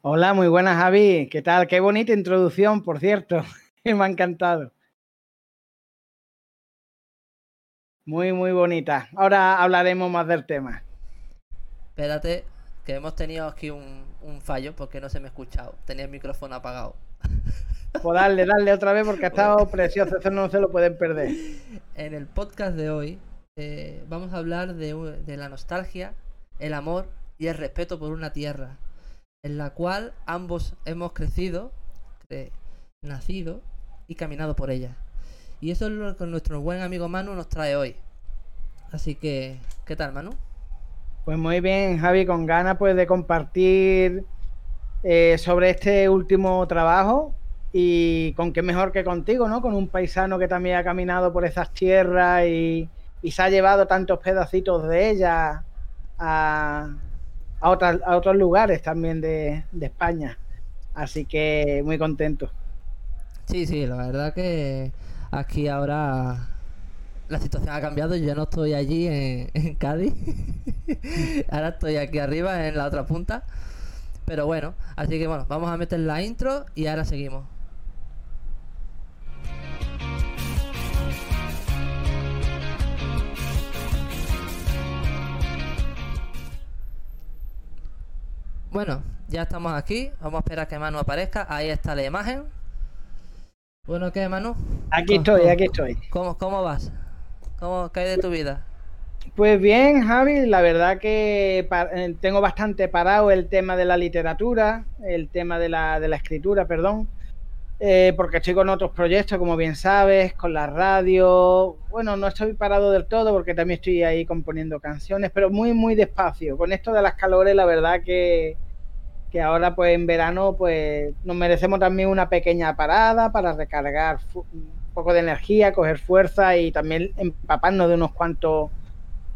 Hola, muy buenas Javi. ¿Qué tal? Qué bonita introducción, por cierto. Me ha encantado. Muy, muy bonita. Ahora hablaremos más del tema. Espérate, que hemos tenido aquí un, fallo porque no se me ha escuchado. Tenía el micrófono apagado. Pues darle, darle otra vez porque ha estado precioso. Eso no se lo pueden perder. En el podcast de hoy eh, vamos a hablar de, de la nostalgia, el amor y el respeto por una tierra en la cual ambos hemos crecido, nacido y caminado por ella. Y eso es lo que nuestro buen amigo Manu nos trae hoy. Así que, ¿qué tal, Manu? Pues muy bien, Javi, con ganas pues de compartir eh, sobre este último trabajo y con qué mejor que contigo, ¿no? Con un paisano que también ha caminado por esas tierras y, y se ha llevado tantos pedacitos de ella a, a, a otros lugares también de, de, España. Así que muy contento. Sí, sí, la verdad que aquí ahora la situación ha cambiado. Yo no estoy allí en, en Cádiz. ahora estoy aquí arriba en la otra punta. Pero bueno, así que bueno, vamos a meter la intro y ahora seguimos. Bueno, ya estamos aquí. Vamos a esperar a que Manu aparezca. Ahí está la imagen. Bueno, ¿qué, Manu? Aquí estoy, aquí estoy. ¿Cómo, cómo vas? ¿Cómo cae de tu vida? Pues bien, Javi, la verdad que eh, tengo bastante parado el tema de la literatura, el tema de la, de la escritura, perdón, eh, porque estoy con otros proyectos, como bien sabes, con la radio. Bueno, no estoy parado del todo porque también estoy ahí componiendo canciones, pero muy, muy despacio. Con esto de las calores, la verdad que, que ahora, pues en verano, pues nos merecemos también una pequeña parada para recargar un poco de energía, coger fuerza y también empaparnos de unos cuantos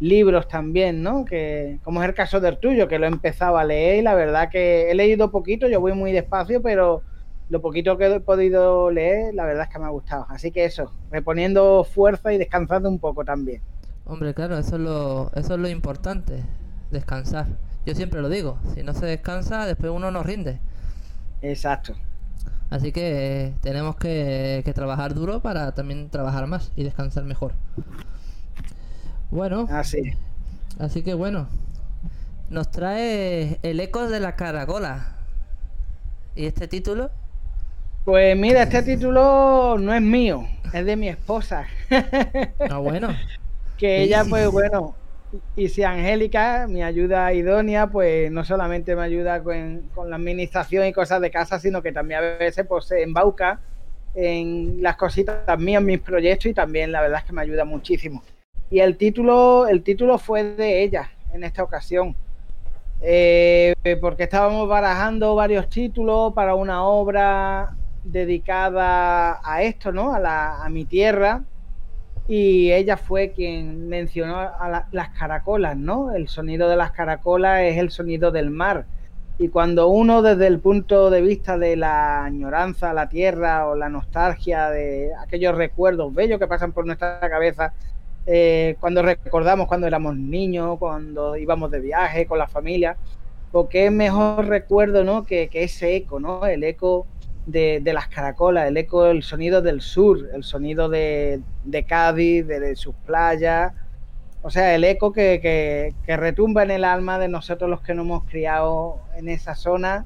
libros también, ¿no? Que como es el caso del tuyo, que lo he empezado a leer y la verdad que he leído poquito, yo voy muy despacio, pero lo poquito que he podido leer, la verdad es que me ha gustado. Así que eso, reponiendo fuerza y descansando un poco también. Hombre, claro, eso es lo, eso es lo importante, descansar. Yo siempre lo digo, si no se descansa, después uno no rinde. Exacto. Así que eh, tenemos que, que, trabajar duro para también trabajar más y descansar mejor. Bueno. Así. Así que bueno. Nos trae el eco de la caracola. ¿Y este título? Pues mira, este título no es mío, es de mi esposa. Ah, bueno. que ella, pues bueno, y si Angélica, mi ayuda idónea, pues no solamente me ayuda con, la administración y cosas de casa, sino que también a veces pues, se embauca en las cositas mías, mis proyectos y también la verdad es que me ayuda muchísimo. Y el título, el título fue de ella en esta ocasión. Eh, porque estábamos barajando varios títulos para una obra dedicada a esto, ¿no? A, la, mi tierra. Y ella fue quien mencionó a las caracolas, ¿no? El sonido de las caracolas es el sonido del mar. Y cuando uno desde el punto de vista de la añoranza a la tierra o la nostalgia de aquellos recuerdos bellos que pasan por nuestra cabeza, eh, cuando recordamos cuando éramos niños, cuando íbamos de viaje con la familia, porque es mejor recuerdo, ¿no? Que, que ese eco, ¿no? El eco de, las caracolas, el eco, el sonido del sur, el sonido de, Cádiz, de, sus playas. O sea, el eco que, retumba en el alma de nosotros los que nos hemos criado en esa zona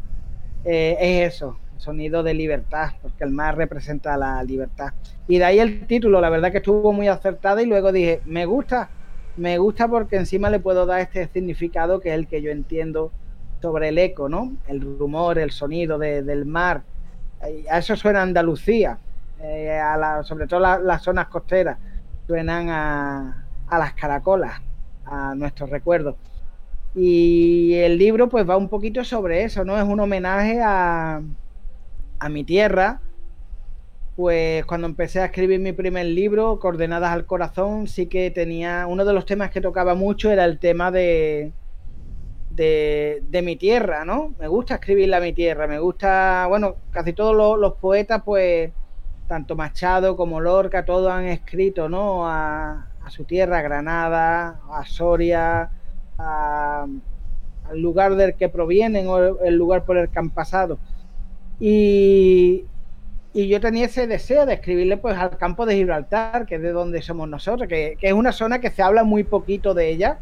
eh, es eso, sonido de libertad, porque el mar representa la libertad. Y de ahí el título, la verdad que estuvo muy acertada y luego dije, me gusta, me gusta porque encima le puedo dar este significado que es el que yo entiendo sobre el eco, ¿no? El rumor, el sonido del mar a eso suena Andalucía, eh, sobre todo las zonas costeras, suenan a, las caracolas, a nuestros recuerdos. Y el libro pues va un poquito sobre eso, ¿no? Es un homenaje a, a mi tierra. Pues cuando empecé a escribir mi primer libro, Coordenadas al Corazón, sí que tenía, uno de los temas que tocaba mucho era el tema de, de, mi tierra, ¿no? Me gusta escribirle a mi tierra, me gusta, bueno, casi todos los, poetas, pues, tanto Machado como Lorca, todos han escrito, ¿no? A, su tierra, a Granada, a Soria, al lugar del que provienen o el lugar por el que han pasado. Y, yo tenía ese deseo de escribirle pues al campo de Gibraltar, que es de donde somos nosotros, que, es una zona que se habla muy poquito de ella.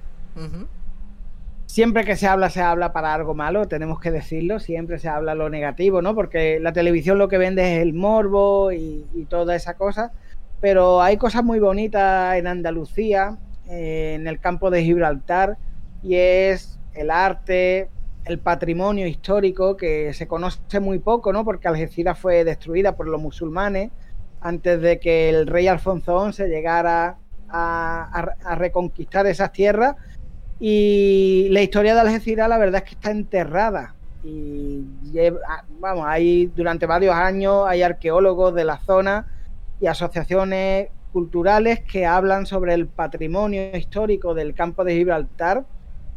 Siempre que se habla, se habla para algo malo, tenemos que decirlo, siempre se habla lo negativo, ¿no? Porque la televisión lo que vende es el morbo y, toda esa cosa, pero hay cosas muy bonitas en Andalucía, eh, en el campo de Gibraltar, y es el arte, el patrimonio histórico que se conoce muy poco, ¿no? Porque Algeciras fue destruida por los musulmanes antes de que el rey Alfonso XI llegara a, reconquistar esas tierras. Y la historia de Algeciras, la verdad es que está enterrada. Y ah, vamos, hay durante varios años hay arqueólogos de la zona y asociaciones culturales que hablan sobre el patrimonio histórico del campo de Gibraltar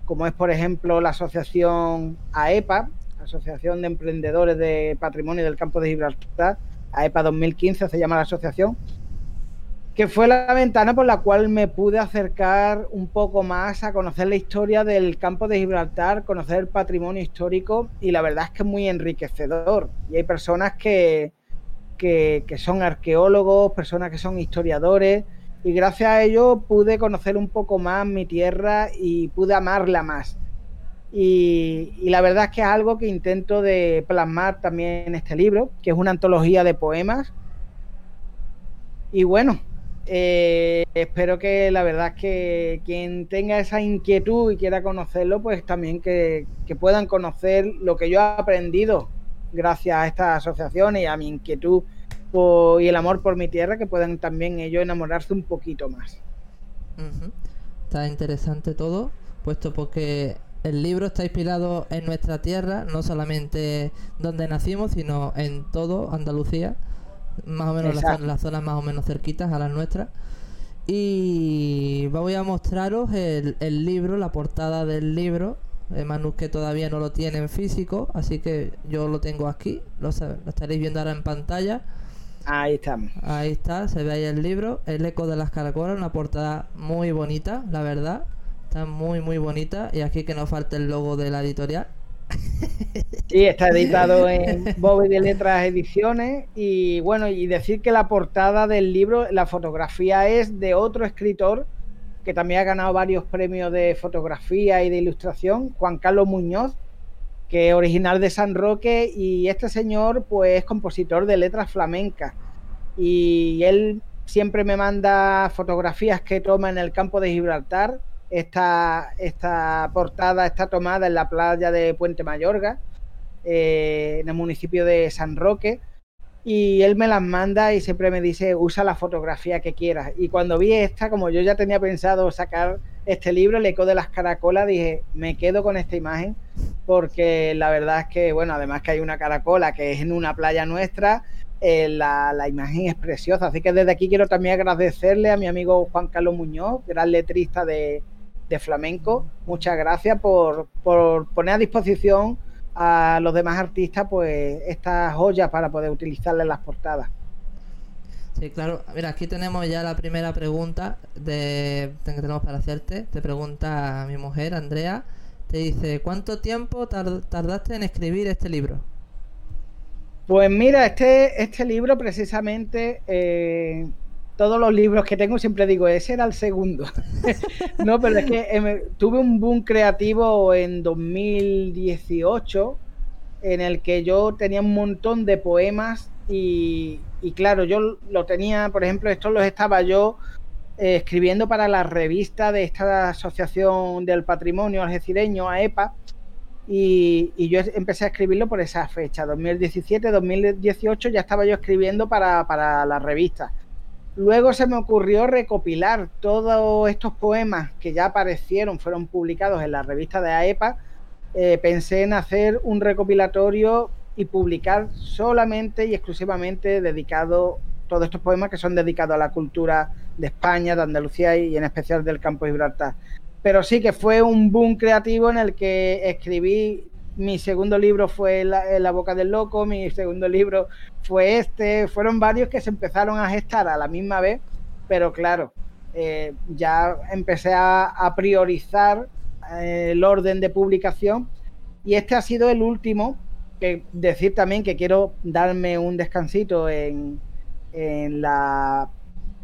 como es por ejemplo la asociación AEPA, Asociación de Emprendedores de Patrimonio del Campo de Gibraltar, AEPA 2015 se llama la asociación, que fue la ventana por la cual me pude acercar un poco más a conocer la historia del campo de Gibraltar, conocer el patrimonio histórico y la verdad es que es muy enriquecedor. Y hay personas que, que, son arqueólogos, personas que son historiadores, y gracias a ello pude conocer un poco más mi tierra y pude amarla más. Y, la verdad es que es algo que intento de plasmar también en este libro, que es una antología de poemas. Y bueno, eh, espero que la verdad es que quien tenga esa inquietud y quiera conocerlo, pues también que, que puedan conocer lo que yo he aprendido gracias a estas asociaciones y a mi inquietud y el amor por mi tierra, que puedan también ellos enamorarse un poquito más. Está interesante todo, puesto porque el libro está inspirado en nuestra tierra, no solamente donde nacimos, sino en todo Andalucía, más o menos las, zonas más o menos cerquitas a las nuestras. Y voy a mostraros el, libro, la portada del libro. Manu que todavía no lo tiene en físico, así que yo lo tengo aquí, lo, lo estaréis viendo ahora en pantalla. Ahí estamos. Ahí está, se ve ahí el libro, El eco de las caracolas, una portada muy bonita, la verdad. Está muy, muy bonita. Y aquí que no falte el logo de la editorial. Sí, está editado en Bobby de Letras Ediciones. Y bueno, y decir que la portada del libro, la fotografía es de otro escritor que también ha ganado varios premios de fotografía y de ilustración, Juan Carlos Muñoz, que es original de San Roque y este señor pues es compositor de letras flamencas y él siempre me manda fotografías que toma en el campo de Gibraltar. Esta, esta portada está tomada en la playa de Puente Mayorga, eh, en el municipio de San Roque y él me las manda y siempre me dice usa la fotografía que quieras. Y cuando vi esta, como yo ya tenía pensado sacar este libro, el eco de las caracolas, dije, me quedo con esta imagen porque la verdad es que, bueno, además que hay una caracola que es en una playa nuestra, eh, la, imagen es preciosa. Así que desde aquí quiero también agradecerle a mi amigo Juan Carlos Muñoz, gran letrista de, flamenco. Muchas gracias por, por poner a disposición a los demás artistas pues estas joyas para poder utilizarlas en las portadas. Sí, claro. Mira, aquí tenemos ya la primera pregunta de, que tenemos para hacerte. Te pregunta mi mujer, Andrea. Te dice, ¿cuánto tiempo tardaste en escribir este libro? Pues mira, este, este libro precisamente eh, todos los libros que tengo siempre digo, ese era el segundo. no, pero es que em, tuve un boom creativo en 2018 en el que yo tenía un montón de poemas y, claro, yo lo tenía, por ejemplo, estos los estaba yo eh, escribiendo para la revista de esta Asociación del Patrimonio Algecireño, AEPA, y, y, yo empecé a escribirlo por esa fecha, 2017, 2018, ya estaba yo escribiendo para, para la revista. Luego se me ocurrió recopilar todos estos poemas que ya aparecieron, fueron publicados en la revista de AEPA. Eh, pensé en hacer un recopilatorio y publicar solamente y exclusivamente dedicado todos estos poemas que son dedicados a la cultura de España, de Andalucía y en especial del campo de Gibraltar. Pero sí que fue un boom creativo en el que escribí mi segundo libro fue la, Boca del Loco, mi segundo libro fue este, fueron varios que se empezaron a gestar a la misma vez, pero claro, eh, ya empecé a, priorizar el orden de publicación. Y este ha sido el último, decir también que quiero darme un descansito en, en la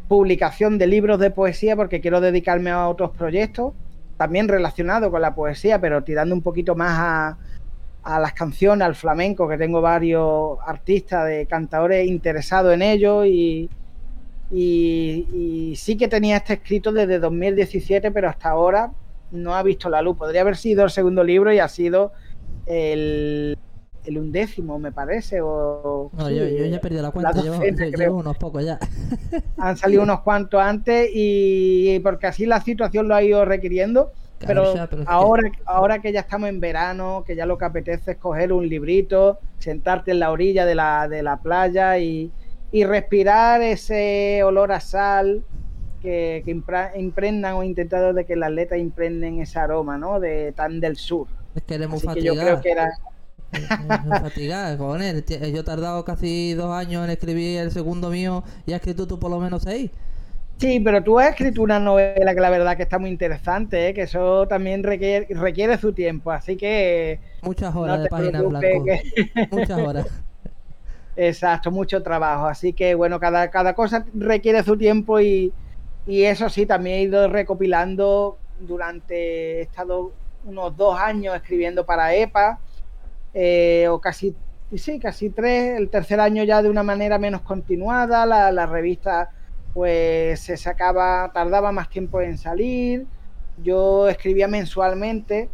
publicación de libros de poesía porque quiero dedicarme a otros proyectos, también relacionados con la poesía, pero tirando un poquito más a, a las canciones, al flamenco, que tengo varios artistas de cantadores interesados en ello y, y, sí que tenía este escrito desde 2017, pero hasta ahora no ha visto la luz. Podría haber sido el segundo libro y ha sido el, el undécimo, me parece. O, no, yo, ya he perdido la cuenta, llevo, unos pocos ya. Han salido unos cuantos antes y porque así la situación lo ha ido requiriendo. Pero, ahora, que... ahora que ya estamos en verano, que ya lo que apetece es coger un librito, sentarte en la orilla de la, de la playa y, y respirar ese olor a sal que, que impregnan o intentado de que las letras impregnen ese aroma, ¿no? De tan del sur. Es que eres muy yo creo que era fatigada. Yo he tardado casi dos años en escribir el segundo mío y has escrito tú por lo menos seis. Sí, pero tú has escrito una novela que la verdad que está muy interesante, ¿eh? que eso también requiere, requiere su tiempo, así que... Muchas horas de página en blanco. Muchas horas. Exacto, mucho trabajo. Así que bueno, cada, cada cosa requiere su tiempo y, y eso sí, también he ido recopilando durante, he estado unos dos años escribiendo para EPA eh, o casi, sí, casi tres, el tercer año ya de una manera menos continuada, la, revista pues se sacaba, tardaba más tiempo en salir, yo escribía mensualmente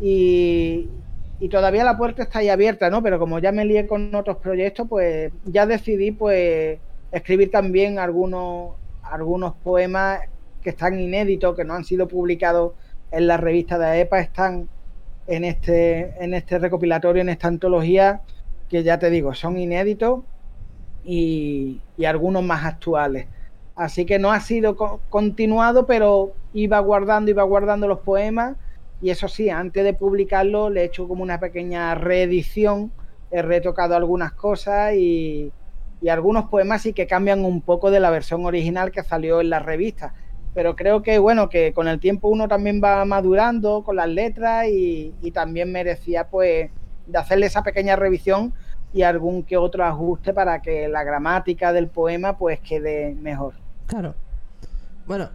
y, y todavía la puerta está ahí abierta, ¿no? Pero como ya me lié con otros proyectos, pues ya decidí pues escribir también algunos, algunos poemas que están inéditos, que no han sido publicados en la revista de AEPA, están en este, en este recopilatorio, en esta antología, que ya te digo, son inéditos y, algunos más actuales. Así que no ha sido continuado, pero iba guardando, iba guardando los poemas. Y eso sí, antes de publicarlo, le he hecho como una pequeña reedición. He retocado algunas cosas y, y algunos poemas sí que cambian un poco de la versión original que salió en la revista pero creo que bueno, que con el tiempo uno también va madurando con las letras y, también merecía pues de hacerle esa pequeña revisión y algún que otro ajuste para que la gramática del poema pues quede mejor. Claro. Bueno,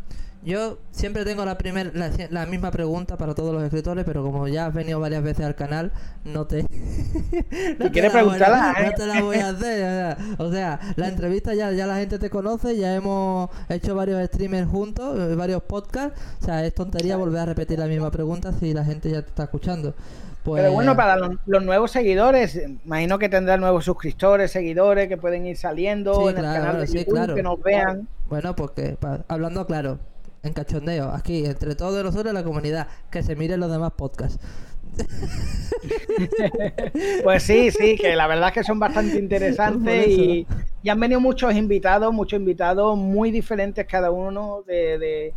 yo siempre tengo la, primer, la, misma pregunta para todos los escritores, pero como ya has venido varias veces al canal, no te. no quieres preguntarla, No te la voy a hacer. O sea, la entrevista ya, ya la gente te conoce, ya hemos hecho varios streamers juntos, eh, varios podcasts. O sea, es tontería volver a repetir la misma pregunta si la gente ya te está escuchando. Pues... Pero bueno, para los, nuevos seguidores, imagino que tendrán nuevos suscriptores, seguidores que pueden ir saliendo en el canal de YouTube, que nos vean. Bueno, porque hablando claro, en cachondeo, aquí, entre todos nosotros la comunidad, que se miren los demás podcasts. pues sí, sí, que la verdad es que son bastante interesantes y, han venido muchos invitados, muchos invitados muy diferentes cada uno de, de,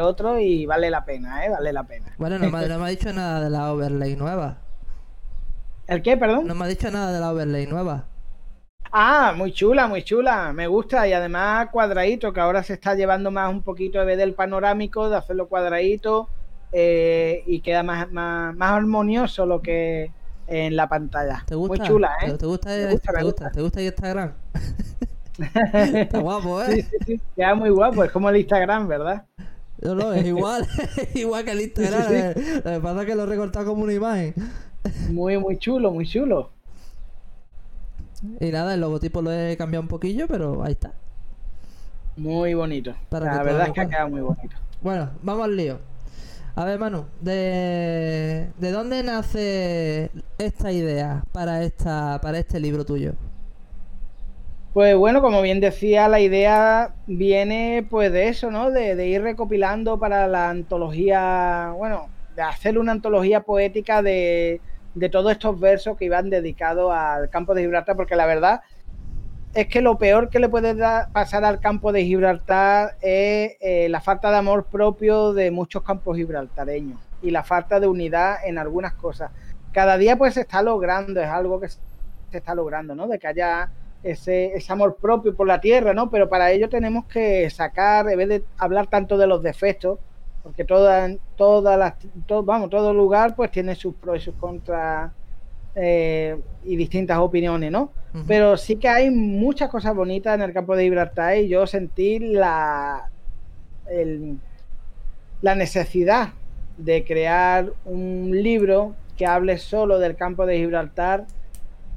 otro y vale la pena, ¿eh? Vale la pena. Bueno, no me, no me ha dicho nada de la overlay nueva. ¿El qué, perdón? No me ha dicho nada de la overlay nueva. Ah, muy chula, muy chula. Me gusta y además cuadradito, que ahora se está llevando más un poquito de ver del panorámico, de hacerlo cuadradito eh, y queda más, más, armonioso lo que en la pantalla. ¿Te gusta? Muy chula, ¿eh? ¿Te, gusta, te, gusta, gusta, ¿Te gusta Instagram? Está guapo, ¿eh? Sí, sí, sí. Queda muy guapo, es como el Instagram, ¿verdad? No, no, es igual, igual que el Instagram. Eh. Lo que pasa es que lo he recortado como una imagen. Muy, muy chulo, muy chulo. Y nada, el logotipo lo he cambiado un poquillo, pero ahí está. Muy bonito. la verdad es que ha quedado muy bonito. Bueno, vamos al lío. A ver, Manu, ¿de, ¿de dónde nace esta idea para, esta, para este libro tuyo? Pues bueno, como bien decía, la idea viene pues de eso, ¿no? De, de, ir recopilando para la antología, bueno, de hacer una antología poética de, de todos estos versos que iban dedicados al campo de Gibraltar, porque la verdad es que lo peor que le puede pasar al campo de Gibraltar es eh, la falta de amor propio de muchos campos gibraltareños y la falta de unidad en algunas cosas. Cada día pues se está logrando, es algo que se está logrando, ¿no? De que haya ese, ese amor propio por la tierra, ¿no? Pero para ello tenemos que sacar, en vez de hablar tanto de los defectos, porque toda, todas las, vamos, todo lugar pues tiene sus pros y sus contras eh, y distintas opiniones, ¿no? Pero sí que hay muchas cosas bonitas en el campo de Gibraltar y yo sentí la, la necesidad de crear un libro que hable solo del campo de Gibraltar,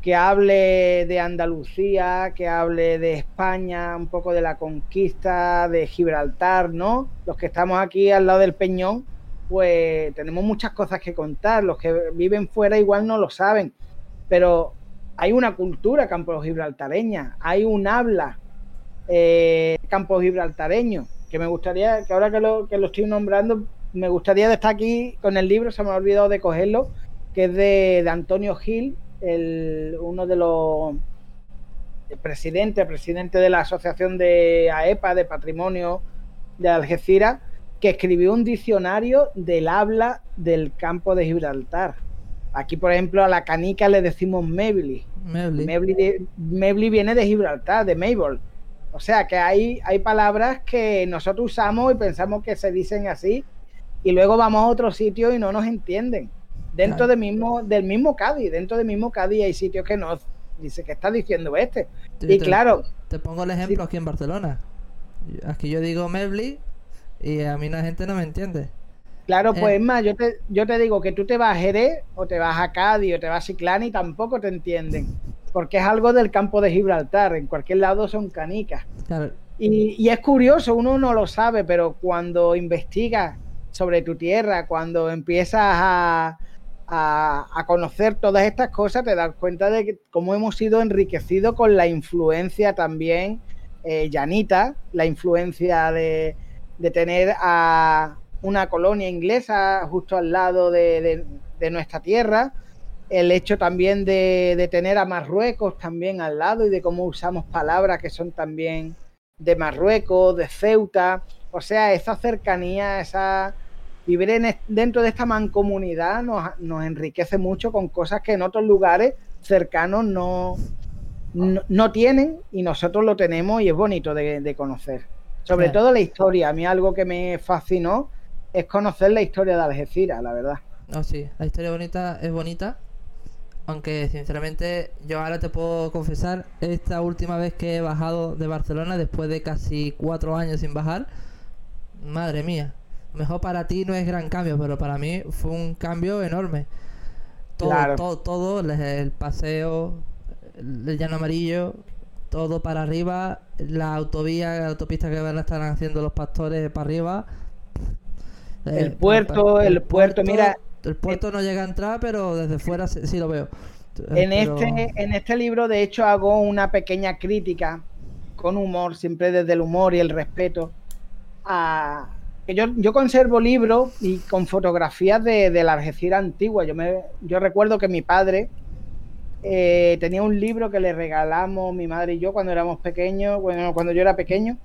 que hable de Andalucía, que hable de España, un poco de la conquista de Gibraltar, ¿no? Los que estamos aquí al lado del Peñón, pues tenemos muchas cosas que contar. Los que viven fuera igual no lo saben, pero hay una cultura campo gibraltareña, hay un habla eh, campo gibraltareño, que me gustaría, que ahora que lo, que lo estoy nombrando, me gustaría de estar aquí con el libro, se me ha olvidado de cogerlo, que es de, Antonio Gil, el, uno de los presidentes, presidente de la Asociación de AEPA, de Patrimonio de Algeciras, que escribió un diccionario del habla del campo de Gibraltar. Aquí, por ejemplo, a la canica le decimos Mebli. Mebli, viene de Gibraltar, de Mabel. O sea que hay, hay palabras que nosotros usamos y pensamos que se dicen así y luego vamos a otro sitio y no nos entienden. Dentro del mismo, del mismo Cádiz, dentro del mismo Cádiz hay sitios que nos dice que está diciendo este. y claro. Te pongo el ejemplo aquí en Barcelona. Aquí yo digo Mebli y a mí la gente no me entiende. Claro, pues eh. es más, yo te, yo te digo que tú te vas a Jerez o te vas a Cádiz o te vas a Ciclán y tampoco te entienden. Porque es algo del campo de Gibraltar, en cualquier lado son canicas. Y, y, es curioso, uno no lo sabe, pero cuando investigas sobre tu tierra, cuando empiezas a, a, conocer todas estas cosas, te das cuenta de cómo hemos sido enriquecidos con la influencia también eh, llanita, la influencia de, tener a una colonia inglesa justo al lado de, nuestra tierra, el hecho también de, tener a Marruecos también al lado y de cómo usamos palabras que son también de Marruecos, de Ceuta, o sea, esa cercanía, esa vivir dentro de esta mancomunidad nos, nos, enriquece mucho con cosas que en otros lugares cercanos no, no, tienen y nosotros lo tenemos y es bonito de, conocer. Sobre todo la historia. A mí algo que me fascinó es conocer la historia de Algeciras, la verdad. No, sí, la historia bonita es bonita. Aunque sinceramente yo ahora te puedo confesar, esta última vez que he bajado de Barcelona, después de casi cuatro años sin bajar, madre mía, mejor para ti no es gran cambio, pero para mí fue un cambio enorme. Todo, todo, todo, el paseo, el llano amarillo, todo para arriba, la autovía, la autopista que van a estar haciendo los pastores para arriba. El, puerto, el, puerto, mira. El puerto no llega a entrar, pero desde fuera sí, lo veo. En, este, en este libro, de hecho, hago una pequeña crítica con humor, siempre desde el humor y el respeto, a, yo, conservo libros y con fotografías de, la Algeciras antigua. Yo, me, yo recuerdo que mi padre eh, tenía un libro que le regalamos mi madre y yo cuando éramos pequeños, bueno, cuando yo era pequeño,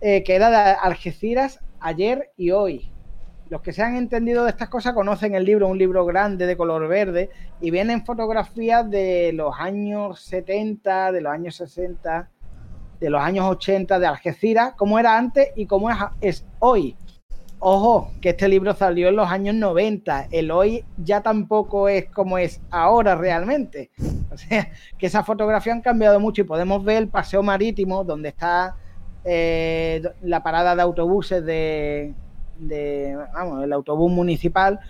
eh, que era de Algeciras ayer y hoy. Los que se han entendido de estas cosas conocen el libro, un libro grande de color verde, y vienen fotografías de los años 70, de los años 60, de los años 80 de Algeciras, cómo era antes y cómo es hoy. Ojo, que este libro salió en los años 90. El hoy ya tampoco es como es ahora realmente. O sea, que esa fotografía han cambiado mucho y podemos ver el paseo marítimo donde está eh, la parada de autobuses de, vamos, el autobús municipal,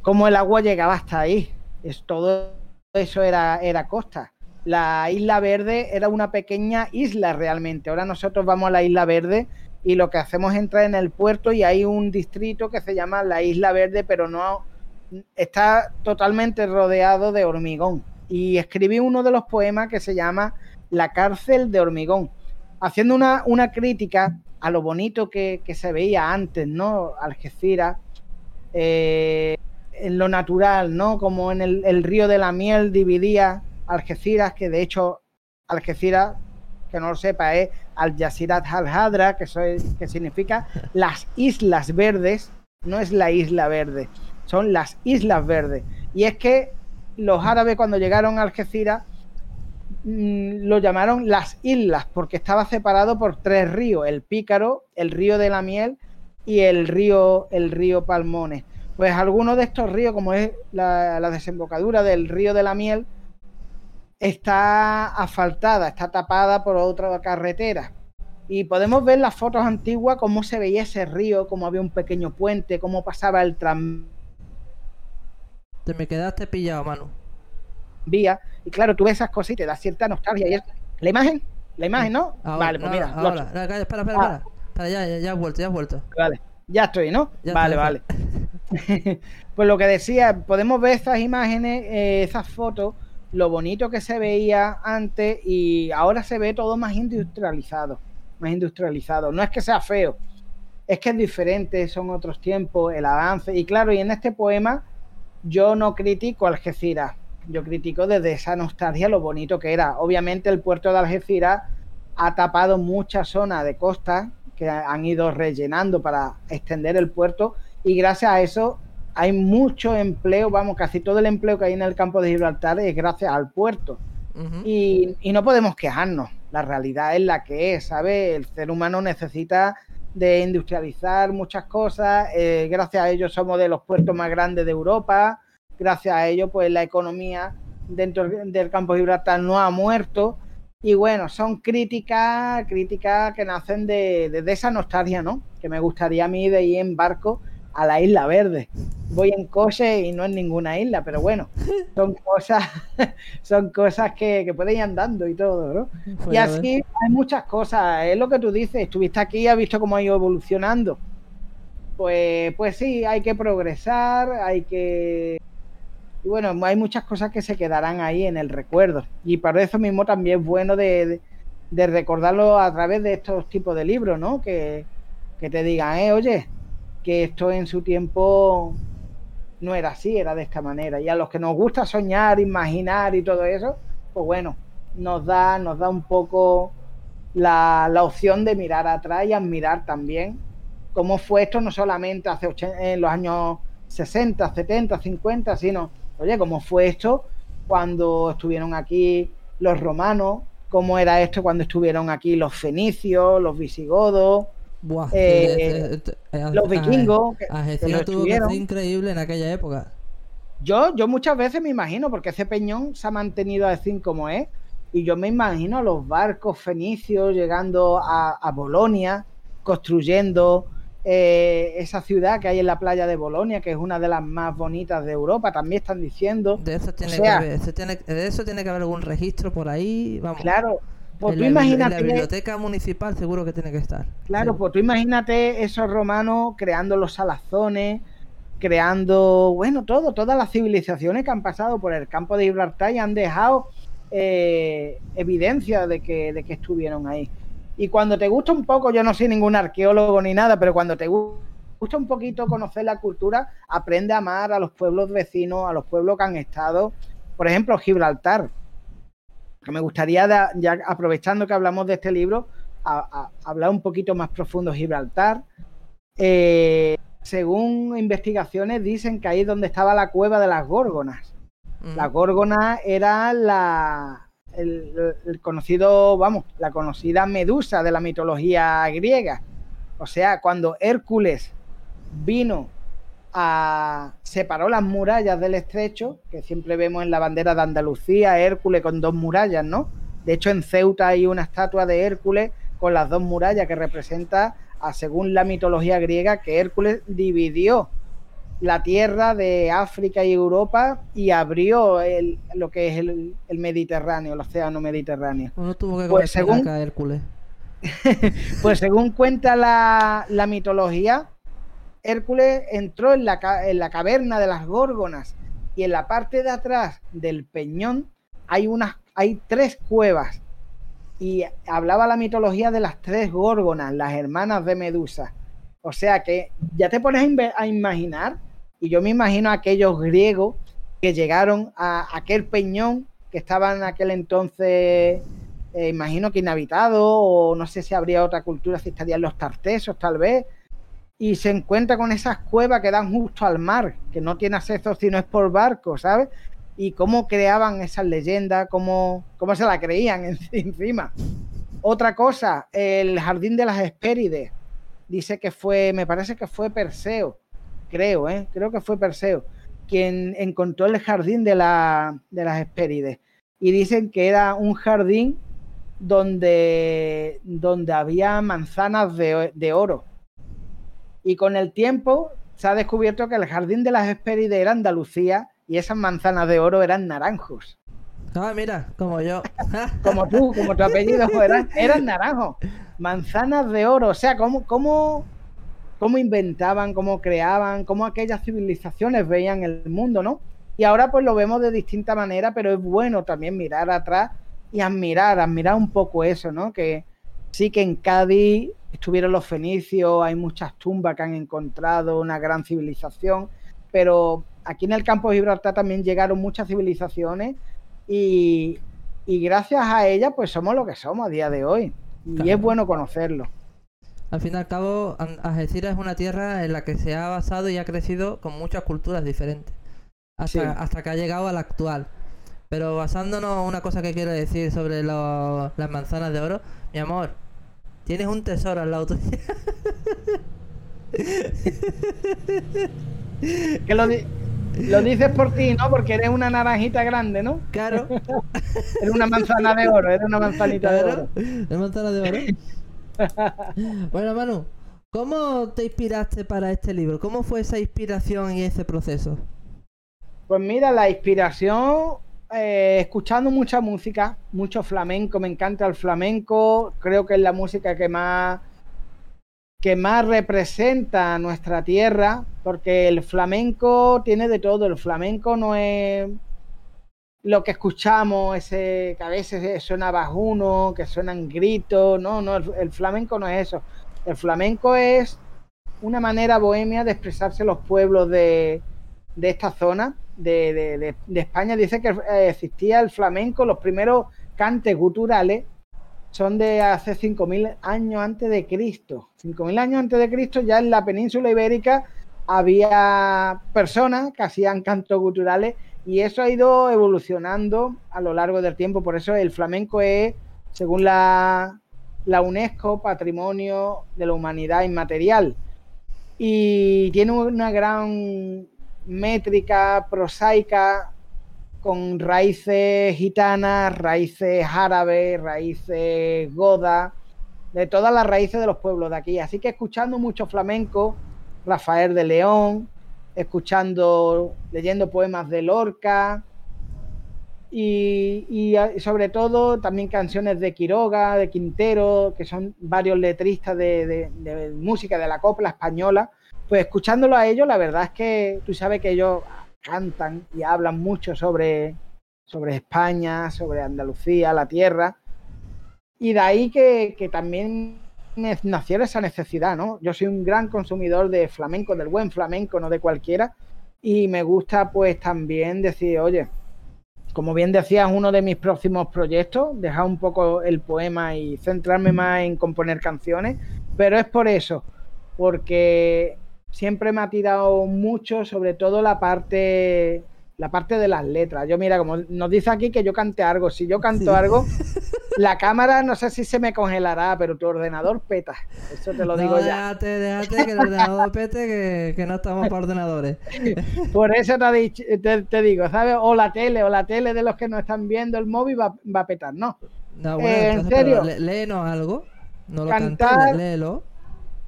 cómo el agua llegaba hasta ahí. Es, todo eso era, era costa. La isla verde era una pequeña isla realmente. Ahora nosotros vamos a la isla verde y lo que hacemos es entrar en el puerto y hay un distrito que se llama la Isla Verde, pero no está totalmente rodeado de hormigón. Y escribí uno de los poemas que se llama La cárcel de hormigón, haciendo una, una crítica a lo bonito que, se veía antes, ¿no? Algeciras, eh, en lo natural, ¿no? Como en el, el río de la miel dividía Algeciras, que de hecho Algeciras que no lo sepa, es Al Jazirat Al Hadra, que, que significa las Islas Verdes, no es la Isla Verde, son las Islas Verdes. Y es que los árabes cuando llegaron a Algeciras mm, lo llamaron las islas porque estaba separado por tres ríos, el Pícaro, el río de la Miel y el río, el río Palmones. Pues algunos de estos ríos, como es la desembocadura del río de la Miel, está asfaltada, está tapada por otra carretera. Y podemos ver las fotos antiguas, cómo se veía ese río, cómo había un pequeño puente, cómo pasaba el tram. Te me quedaste pillado, Manu. Vía. Y claro, tú ves esas cosas y te da cierta nostalgia. Y La imagen, la imagen, ¿no? vale, pues mira. Ahora, espera, espera, espera. Ah. ya, ya, has vuelto, ya has vuelto. Vale, ya estoy, ¿no? vale, vale. pues lo que decía, podemos ver esas imágenes, eh, esas fotos, lo bonito que se veía antes y ahora se ve todo más industrializado más industrializado. No es que sea feo, es que es diferente, son otros tiempos, el avance. Y claro, y en este poema yo no critico Algeciras, yo critico desde esa nostalgia lo bonito que era. Obviamente el puerto de Algeciras ha tapado muchas zonas de costa que han ido rellenando para extender el puerto y gracias a eso hay mucho empleo, vamos, casi todo el empleo que hay en el campo de Gibraltar es gracias al puerto. y, y no podemos quejarnos la realidad es la que es, ¿sabes? El ser humano necesita de industrializar muchas cosas, eh, gracias a ello somos de los puertos más grandes de Europa, gracias a ello pues la economía dentro del campo de Gibraltar no ha muerto y bueno, son críticas, críticas que nacen de, de, de esa nostalgia, ¿no? Que me gustaría a mí de ir en barco a la Isla Verde. Voy en coche y no en ninguna isla, pero bueno, son cosas, son cosas que, que pueden ir andando y todo, ¿no? y así hay muchas cosas, es lo que tú dices, estuviste aquí y has visto cómo ha ido evolucionando. Pues, pues sí, hay que progresar, hay que... Y bueno, hay muchas cosas que se quedarán ahí en el recuerdo. Y para eso mismo también es bueno de, de, recordarlo a través de estos tipos de libros, ¿no? Que, que te digan, eh, oye, que esto en su tiempo no era así, era de esta manera. Y a los que nos gusta soñar, imaginar y todo eso, pues bueno, nos da, nos da un poco la, opción de mirar atrás y admirar también cómo fue esto no solamente hace en los años 60, 70, 50, sino, oye, cómo fue esto cuando estuvieron aquí los romanos, cómo era esto cuando estuvieron aquí los fenicios, los visigodos, eh, los vikingos. tuvo que ser increíble en aquella época. Yo, yo muchas veces me imagino, porque ese peñón se ha mantenido así como es, y yo me imagino a los barcos fenicios llegando a, a Bolonia, construyendo eh, esa ciudad que hay en la playa de Bolonia, que es una de las más bonitas de Europa, también están diciendo. De eso tiene, que, haber, de eso tiene que haber algún registro por ahí. Vamos. Claro, pues tú imagínate. la biblioteca municipal seguro que tiene que estar. Claro, pues tú imagínate esos romanos creando los salazones, creando, bueno, todo, todas las civilizaciones que han pasado por el campo de Gibraltar y han dejado eh, evidencia de que, de que estuvieron ahí. Y cuando te gusta un poco, yo no soy ningún arqueólogo ni nada, pero cuando te gusta un poquito conocer la cultura, aprende a amar a los pueblos vecinos, a los pueblos que han estado. Por ejemplo, Gibraltar me gustaría, ya aprovechando que hablamos de este libro, hablar un poquito más profundo Gibraltar. Eh, según investigaciones, dicen que ahí es donde estaba la cueva de las górgonas. Mm. La górgona era la, el, conocido, vamos, la conocida medusa de la mitología griega. O sea, cuando Hércules vino separó las murallas del estrecho, que siempre vemos en la bandera de Andalucía, Hércules con dos murallas, ¿no? De hecho, en Ceuta hay una estatua de Hércules con las dos murallas que representa, a, según la mitología griega, que Hércules dividió la tierra de África y Europa y abrió el, lo que es el, Mediterráneo, el océano Mediterráneo. pues según Hércules. pues según cuenta la, la mitología, Hércules entró en la, en la caverna de las Górgonas y en la parte de atrás del peñón hay, unas, hay tres cuevas. Y hablaba la mitología de las tres Górgonas, las hermanas de Medusa. O sea que ya te pones a, imaginar, y yo me imagino a aquellos griegos que llegaron a aquel peñón que estaba en aquel entonces, eh, imagino que inhabitado, o no sé si habría otra cultura, si estarían los tartesos tal vez, y se encuentra con esas cuevas que dan justo al mar, que no tiene acceso sino es por barco, ¿sabes? Y cómo creaban esas leyendas, cómo, cómo se la creían encima. Otra cosa, el jardín de las Hespérides. dice que fue, me parece que fue Perseo, creo, ¿eh? creo que fue Perseo, quien encontró el jardín de, la, de las Hespérides. Y dicen que era un jardín donde, donde había manzanas de, de oro. Y con el tiempo se ha descubierto que el jardín de las Hespérides era Andalucía y esas manzanas de oro eran naranjos. Ah, mira, como yo. como tú, como tu apellido, eran, eran naranjos. Manzanas de oro. O sea, ¿cómo, cómo, cómo inventaban, cómo creaban, cómo aquellas civilizaciones veían el mundo, ¿no? Y ahora pues lo vemos de distinta manera, pero es bueno también mirar atrás y admirar, admirar un poco eso, ¿no? Que sí que en Cádiz estuvieron los fenicios, hay muchas tumbas que han encontrado, una gran civilización, pero aquí en el campo de Gibraltar también llegaron muchas civilizaciones y, gracias a ellas pues somos lo que somos a día de hoy. Y es bueno conocerlo. Al fin y al cabo, Algeciras es una tierra en la que se ha basado y ha crecido con muchas culturas diferentes. Hasta, hasta que ha llegado a la actual. Pero basándonos en una cosa que quiero decir sobre las manzanas de oro, mi amor, tienes un tesoro al lado tuyo. que lo, lo dices por ti, ¿no? Porque eres una naranjita grande, ¿no? Claro. eres una manzana de oro, eres una manzanita de oro. ¿Es manzana de oro? bueno, Manu, ¿cómo te inspiraste para este libro? ¿Cómo fue esa inspiración y ese proceso? Pues mira, la inspiración, eh, escuchando mucha música, mucho flamenco, me encanta el flamenco, creo que es la música que más que más representa nuestra tierra, porque el flamenco tiene de todo, el flamenco no es lo que escuchamos, ese que a veces suena bajuno, que suenan gritos, no, no, el, flamenco no es eso. El flamenco es una manera bohemia de expresarse los pueblos de, esta zona de, España. Dice que eh, existía el flamenco, los primeros cantes guturales son de hace 5.000 años antes de Cristo. 5.000 años antes de Cristo ya en la península ibérica había personas que hacían cantos guturales y eso ha ido evolucionando a lo largo del tiempo. Por eso el flamenco es, según la, la UNESCO, patrimonio de la humanidad inmaterial. Y tiene una gran métrica prosaica con raíces gitanas, raíces árabes, raíces goda, de todas las raíces de los pueblos de aquí. Así que escuchando mucho flamenco, Rafael de León, escuchando, leyendo poemas de Lorca y, sobre todo también canciones de Quiroga, de Quintero, que son varios letristas de, de música de la copla española. Pues escuchándolo a ellos, la verdad es que tú sabes que ellos cantan y hablan mucho sobre, sobre España, sobre Andalucía, la tierra. Y de ahí que, que también naciera esa necesidad, ¿no? Yo soy un gran consumidor de flamenco, del buen flamenco, no de cualquiera. Y me gusta pues también decir, oye, como bien decías, uno de mis próximos proyectos, dejar un poco el poema y centrarme más en componer canciones, pero es por eso, porque siempre me ha tirado mucho, sobre todo la parte la parte de las letras. Yo, mira, como nos dice aquí que yo cante algo, si yo canto algo, la cámara no sé si se me congelará, pero tu ordenador peta. Eso te lo digo ya. Déjate, déjate que el ordenador pete, que, no estamos para ordenadores. Por eso te, digo, ¿sabes? O la tele, o la tele de los que no están viendo el móvil va, a petar, ¿no? No, bueno, eh, en serio. léenos algo. No lo cantar, léelo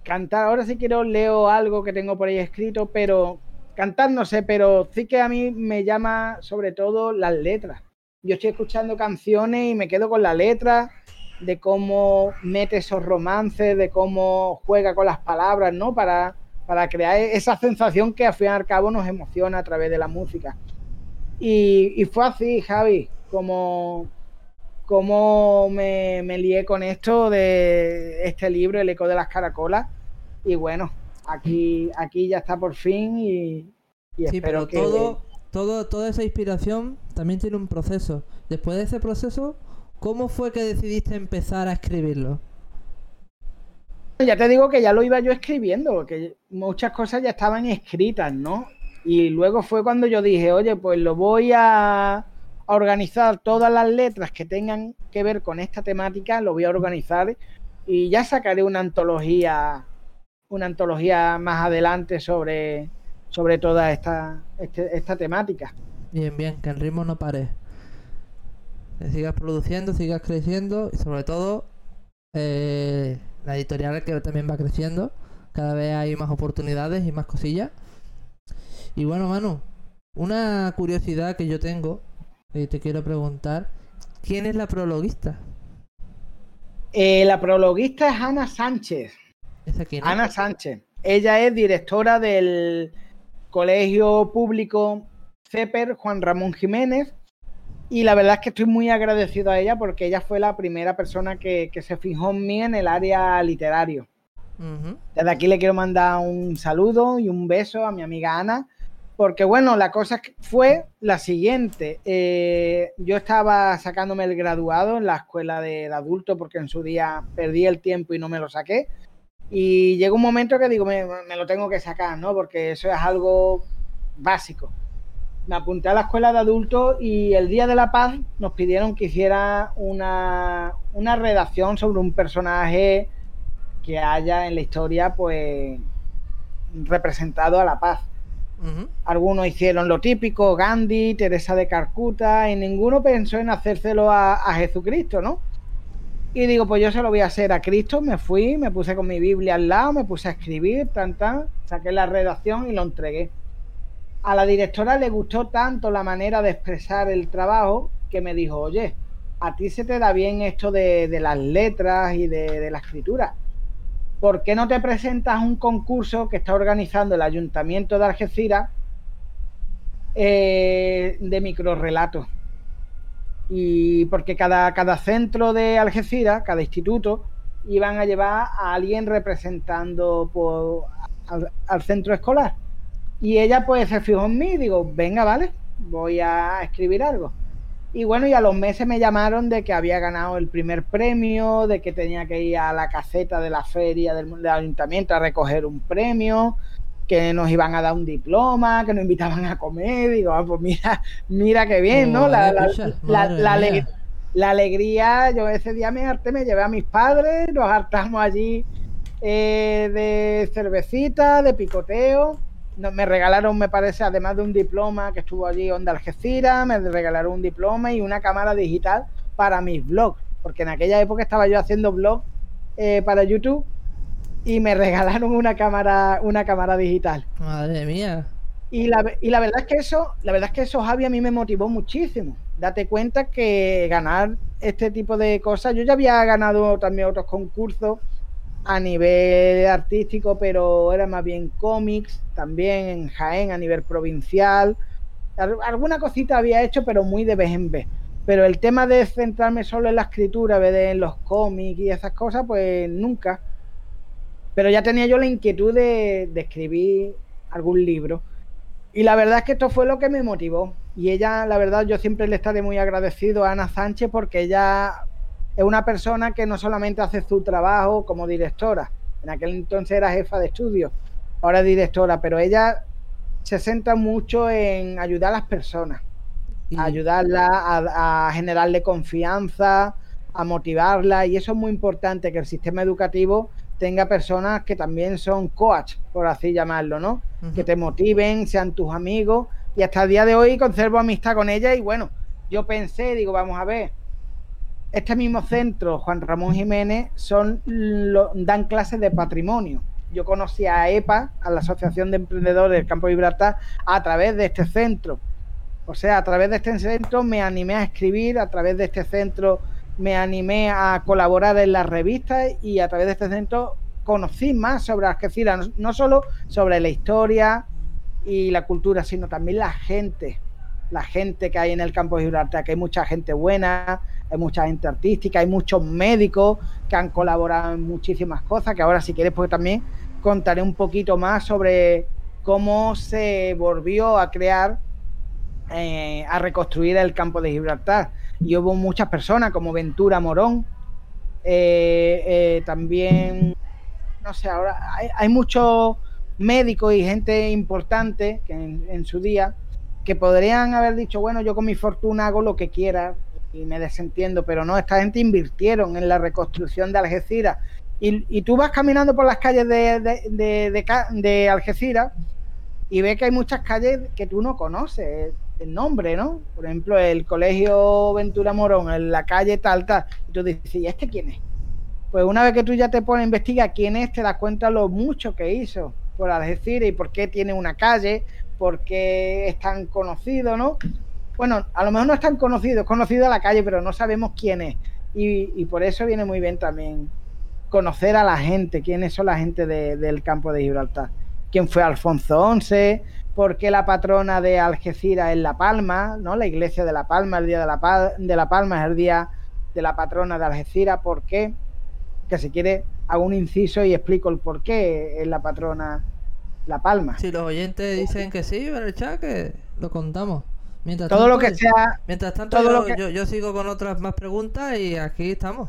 cantar, ahora sí quiero leo algo que tengo por ahí escrito, pero cantar no sé, pero sí que a mí me llama sobre todo las letras. Yo estoy escuchando canciones y me quedo con la letra, de cómo mete esos romances, de cómo juega con las palabras, ¿no? Para, para crear esa sensación que al fin y al cabo nos emociona a través de la música. Y, fue así, Javi, como, como me, me lié con esto de este libro, El eco de las caracolas y bueno, aquí, aquí ya está por fin y, sí, pero todo, todo, toda esa inspiración también tiene un proceso. Después de ese proceso, ¿cómo fue que decidiste empezar a escribirlo? Ya te digo que ya lo iba yo escribiendo, que muchas cosas ya estaban escritas, ¿no? Y luego fue cuando yo dije, oye, pues lo voy a organizar todas las letras que tengan que ver con esta temática, lo voy a organizar y ya sacaré una antología una antología más adelante sobre, sobre toda esta, este, esta temática. Bien, bien, que el ritmo no pare. Que sigas produciendo, sigas creciendo y sobre todo eh, la editorial que también va creciendo. Cada vez hay más oportunidades y más cosillas. Y bueno, Manu, una curiosidad que yo tengo y te quiero preguntar, ¿quién es la prologuista? Eh, la prologuista es Ana Sánchez. ¿Esa quién es? Ana Sánchez. Ella es directora del Colegio Público CEPER Juan Ramón Jiménez. Y la verdad es que estoy muy agradecido a ella porque ella fue la primera persona que, que se fijó en mí en el área literario. Desde aquí le quiero mandar un saludo y un beso a mi amiga Ana, porque bueno, la cosa fue la siguiente. Eh, yo estaba sacándome el graduado en la escuela de, de adulto porque en su día perdí el tiempo y no me lo saqué. Y llegó un momento que digo, me, me lo tengo que sacar, ¿no? Porque eso es algo básico. Me apunté a la escuela de adultos y el Día de la Paz nos pidieron que hiciera una, una redacción sobre un personaje que haya en la historia, pues, representado a la paz. Algunos hicieron lo típico, Gandhi, Teresa de Calcuta, y ninguno pensó en hacérselo a, a Jesucristo, ¿no? Y digo, pues yo se lo voy a hacer a Cristo, me fui, me puse con mi Biblia al lado, me puse a escribir, tan, tan, saqué la redacción y lo entregué. A la directora le gustó tanto la manera de expresar el trabajo que me dijo, oye, a ti se te da bien esto de, de las letras y de, de la escritura. ¿Por qué no te presentas un concurso que está organizando el Ayuntamiento de Algeciras eh, de microrelatos? Y porque cada, cada centro de Algeciras, cada instituto, iban a llevar a alguien representando por, al, al centro escolar. Y ella pues se fijó en mí y digo, venga, vale, voy a escribir algo. Y bueno, y a los meses me llamaron de que había ganado el primer premio, de que tenía que ir a la caseta de la feria del, del ayuntamiento a recoger un premio, que nos iban a dar un diploma, que nos invitaban a comer. Digo, ah, pues mira, mira qué bien, ¿no? La, la, la- aleg- la alegría, yo ese día me harté, me llevé a mis padres, nos hartamos allí eh, de cervecita, de picoteo. No, me regalaron, me parece, además de un diploma que estuvo allí Onda Algeciras, me regalaron un diploma y una cámara digital para mis vlogs, porque en aquella época estaba yo haciendo vlogs eh, para YouTube y me regalaron una cámara, una cámara digital. Madre mía. Y la, y la verdad es que eso, la verdad es que eso, Javi, a mí me motivó muchísimo. Date cuenta que ganar este tipo de cosas, yo ya había ganado también otros concursos a nivel artístico, pero era más bien cómics, también en Jaén a nivel provincial. Al- Alguna cosita había hecho, pero muy de vez en vez. Pero el tema de centrarme solo en la escritura, en los cómics y esas cosas, pues nunca. Pero ya tenía yo la inquietud de, de escribir algún libro. Y la verdad es que esto fue lo que me motivó. Y ella, la verdad, yo siempre le estaré muy agradecido a Ana Sánchez porque ella es una persona que no solamente hace su trabajo como directora, en aquel entonces era jefa de estudio, ahora es directora, pero ella se centra mucho en ayudar a las personas, a ayudarla a, a generarle confianza, a motivarla, y eso es muy importante, que el sistema educativo tenga personas que también son coach, por así llamarlo, ¿no? Que te motiven, sean tus amigos. Y hasta el día de hoy conservo amistad con ella. Y bueno, yo pensé, digo, vamos a ver. Este mismo centro, Juan Ramón Jiménez, son lo- dan clases de patrimonio. Yo conocí a EPA, a la Asociación de Emprendedores del Campo de Gibraltar, a través de este centro. O sea, a través de este centro me animé a escribir, a través de este centro me animé a colaborar en las revistas y a través de este centro conocí más sobre Algeciras, no, no solo sobre la historia y la cultura, sino también la gente, la gente que hay en el campo de Gibraltar, que hay mucha gente buena, hay mucha gente artística, hay muchos médicos que han colaborado en muchísimas cosas, que ahora si quieres pues también contaré un poquito más sobre cómo se volvió a crear, eh, a reconstruir el campo de Gibraltar. Y hubo muchas personas como Ventura Morón, eh, eh, también, no sé, ahora hay, muchos médicos y gente importante que en su día que podrían haber dicho, bueno, yo con mi fortuna hago lo que quiera y me desentiendo, pero no, esta gente invirtieron en la reconstrucción de Algeciras Y, tú vas caminando por las calles de, de, de, Algeciras y ves que hay muchas calles que tú no conoces el nombre, ¿no? Por ejemplo, el Colegio Ventura Morón, en la calle tal, tal. Y tú dices, ¿y este quién es? Pues una vez que tú ya te pones a investigar quién es, te das cuenta lo mucho que hizo por Algeciras y por qué tiene una calle, por qué es tan conocido, ¿no? Bueno, a lo mejor no es tan conocido, es conocido a la calle, pero no sabemos quién es. Y, por eso viene muy bien también conocer a la gente, quiénes son la gente del campo de Gibraltar. ¿Quién fue Alfonso XI? ¿Por qué la patrona de Algeciras es La Palma? ¿no? La iglesia de La Palma, el día de la, de la Palma es el día de la patrona de Algeciras. ¿Por qué? Que si quiere hago un inciso y explico el por qué es la patrona La Palma. Si los oyentes dicen que sí, en el chat que lo contamos. Mientras todo lo que sea. Mientras tanto, yo, sigo con otras más preguntas y aquí estamos.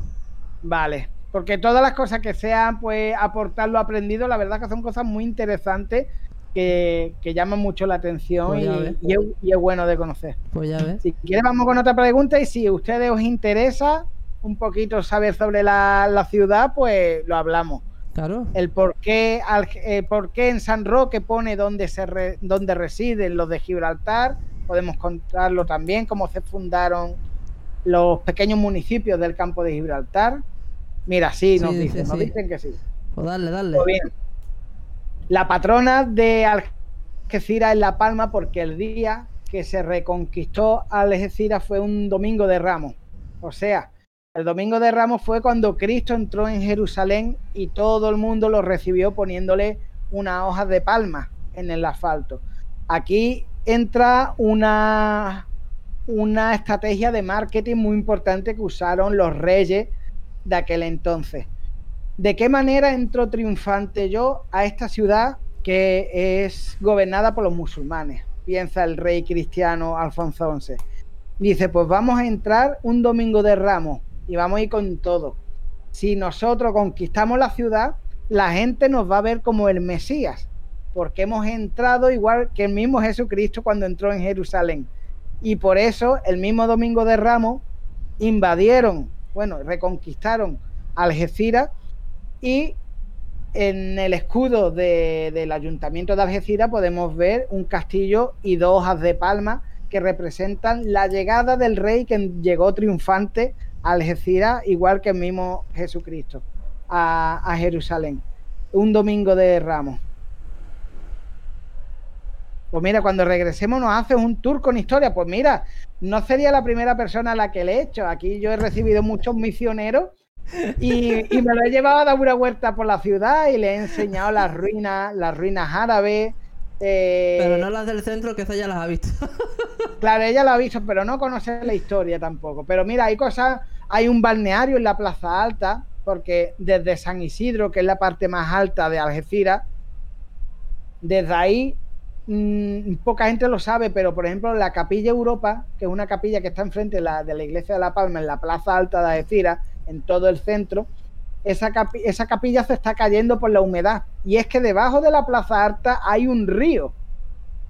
Vale, porque todas las cosas que sean, pues, aportar lo aprendido, la verdad que son cosas muy interesantes que, llaman mucho la atención pues y, es, bueno de conocer. Pues ya ves. Si quieres, vamos con otra pregunta y si a ustedes os interesa un poquito saber sobre la, ciudad, pues lo hablamos. Claro. El por qué, eh, por qué en San Roque pone donde, se donde residen los de Gibraltar podemos contarlo también, cómo se fundaron los pequeños municipios del campo de Gibraltar. Mira, sí, nos dicen, nos dicen que sí. Pues dale, dale. Pues bien. La patrona de Algeciras es La Palma porque el día que se reconquistó Algeciras fue un domingo de Ramos. O sea, el domingo de Ramos fue cuando Cristo entró en Jerusalén y todo el mundo lo recibió poniéndole unas hojas de palma en el asfalto. Aquí entra una, una estrategia de marketing muy importante que usaron los reyes de aquel entonces. ¿De qué manera entró triunfante yo a esta ciudad que es gobernada por los musulmanes? Piensa el rey cristiano Alfonso XI. Dice, pues vamos a entrar un domingo de ramos y vamos a ir con todo. Si nosotros conquistamos la ciudad, la gente nos va a ver como el Mesías porque hemos entrado igual que el mismo Jesucristo cuando entró en Jerusalén. Y por eso el mismo domingo de Ramos invadieron, bueno, reconquistaron Algeciras y en el escudo del ayuntamiento de Algeciras podemos ver un castillo y dos hojas de palma que representan la llegada del rey que llegó triunfante a Algeciras, igual que el mismo Jesucristo, a, a Jerusalén. Un domingo de Ramos. Pues mira, cuando regresemos nos haces un tour con historia. Pues mira, no sería la primera persona a la que le he hecho. Aquí yo he recibido muchos misioneros y, me lo he llevado a dar una vuelta por la ciudad y le he enseñado las ruinas, las ruinas árabes. Eh, pero no las del centro, que esa ya las ha visto. claro, ella lo ha visto, pero no conoce la historia tampoco. Pero mira, hay cosas, hay un balneario en la Plaza Alta, porque desde San Isidro, que es la parte más alta de Algeciras, desde ahí Mm, poca gente lo sabe, pero por ejemplo la Capilla Europa, que es una capilla que está enfrente de la, de la Iglesia de la Palma, en la Plaza Alta de Algeciras, en todo el centro, esa, esa capilla se está cayendo por la humedad. Y es que debajo de la Plaza Alta hay un río.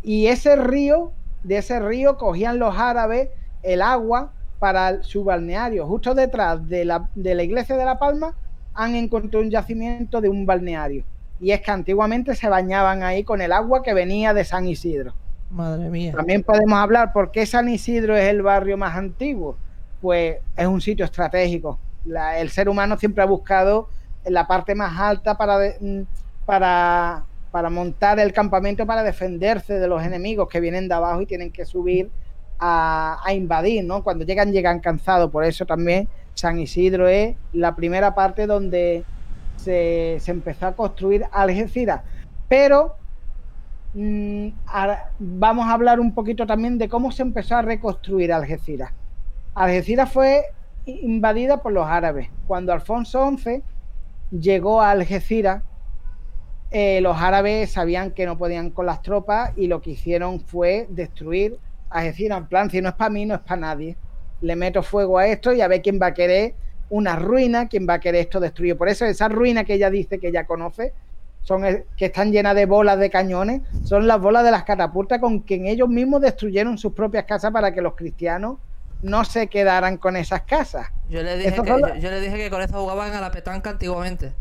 Y ese río, de ese río cogían los árabes el agua para su balneario. Justo detrás de la, de la Iglesia de la Palma han encontrado un yacimiento de un balneario y es que antiguamente se bañaban ahí con el agua que venía de San Isidro. Madre mía. También podemos hablar por qué San Isidro es el barrio más antiguo. Pues es un sitio estratégico. el ser humano siempre ha buscado la parte más alta para, mm, para, para montar el campamento para defenderse de los enemigos que vienen de abajo y tienen que subir a, a invadir, ¿no? Cuando llegan, llegan cansados. Por eso también San Isidro es la primera parte donde se, empezó a construir Algeciras. Pero mm, vamos a hablar un poquito también de cómo se empezó a reconstruir Algeciras. Algeciras fue invadida por los árabes. Cuando Alfonso XI llegó a Algeciras, eh, los árabes sabían que no podían con las tropas y lo que hicieron fue destruir Algeciras. En plan, si no es para mí, no es para nadie. Le meto fuego a esto y a ver quién va a querer una ruina, quien va a querer esto destruido. Por eso esa ruina que ella dice que ella conoce, son que están llenas de bolas de cañones, son las bolas de las catapultas con quien ellos mismos destruyeron sus propias casas para que los cristianos no se quedaran con esas casas. Yo le dije, que, yo, le dije que con eso jugaban a la petanca antiguamente.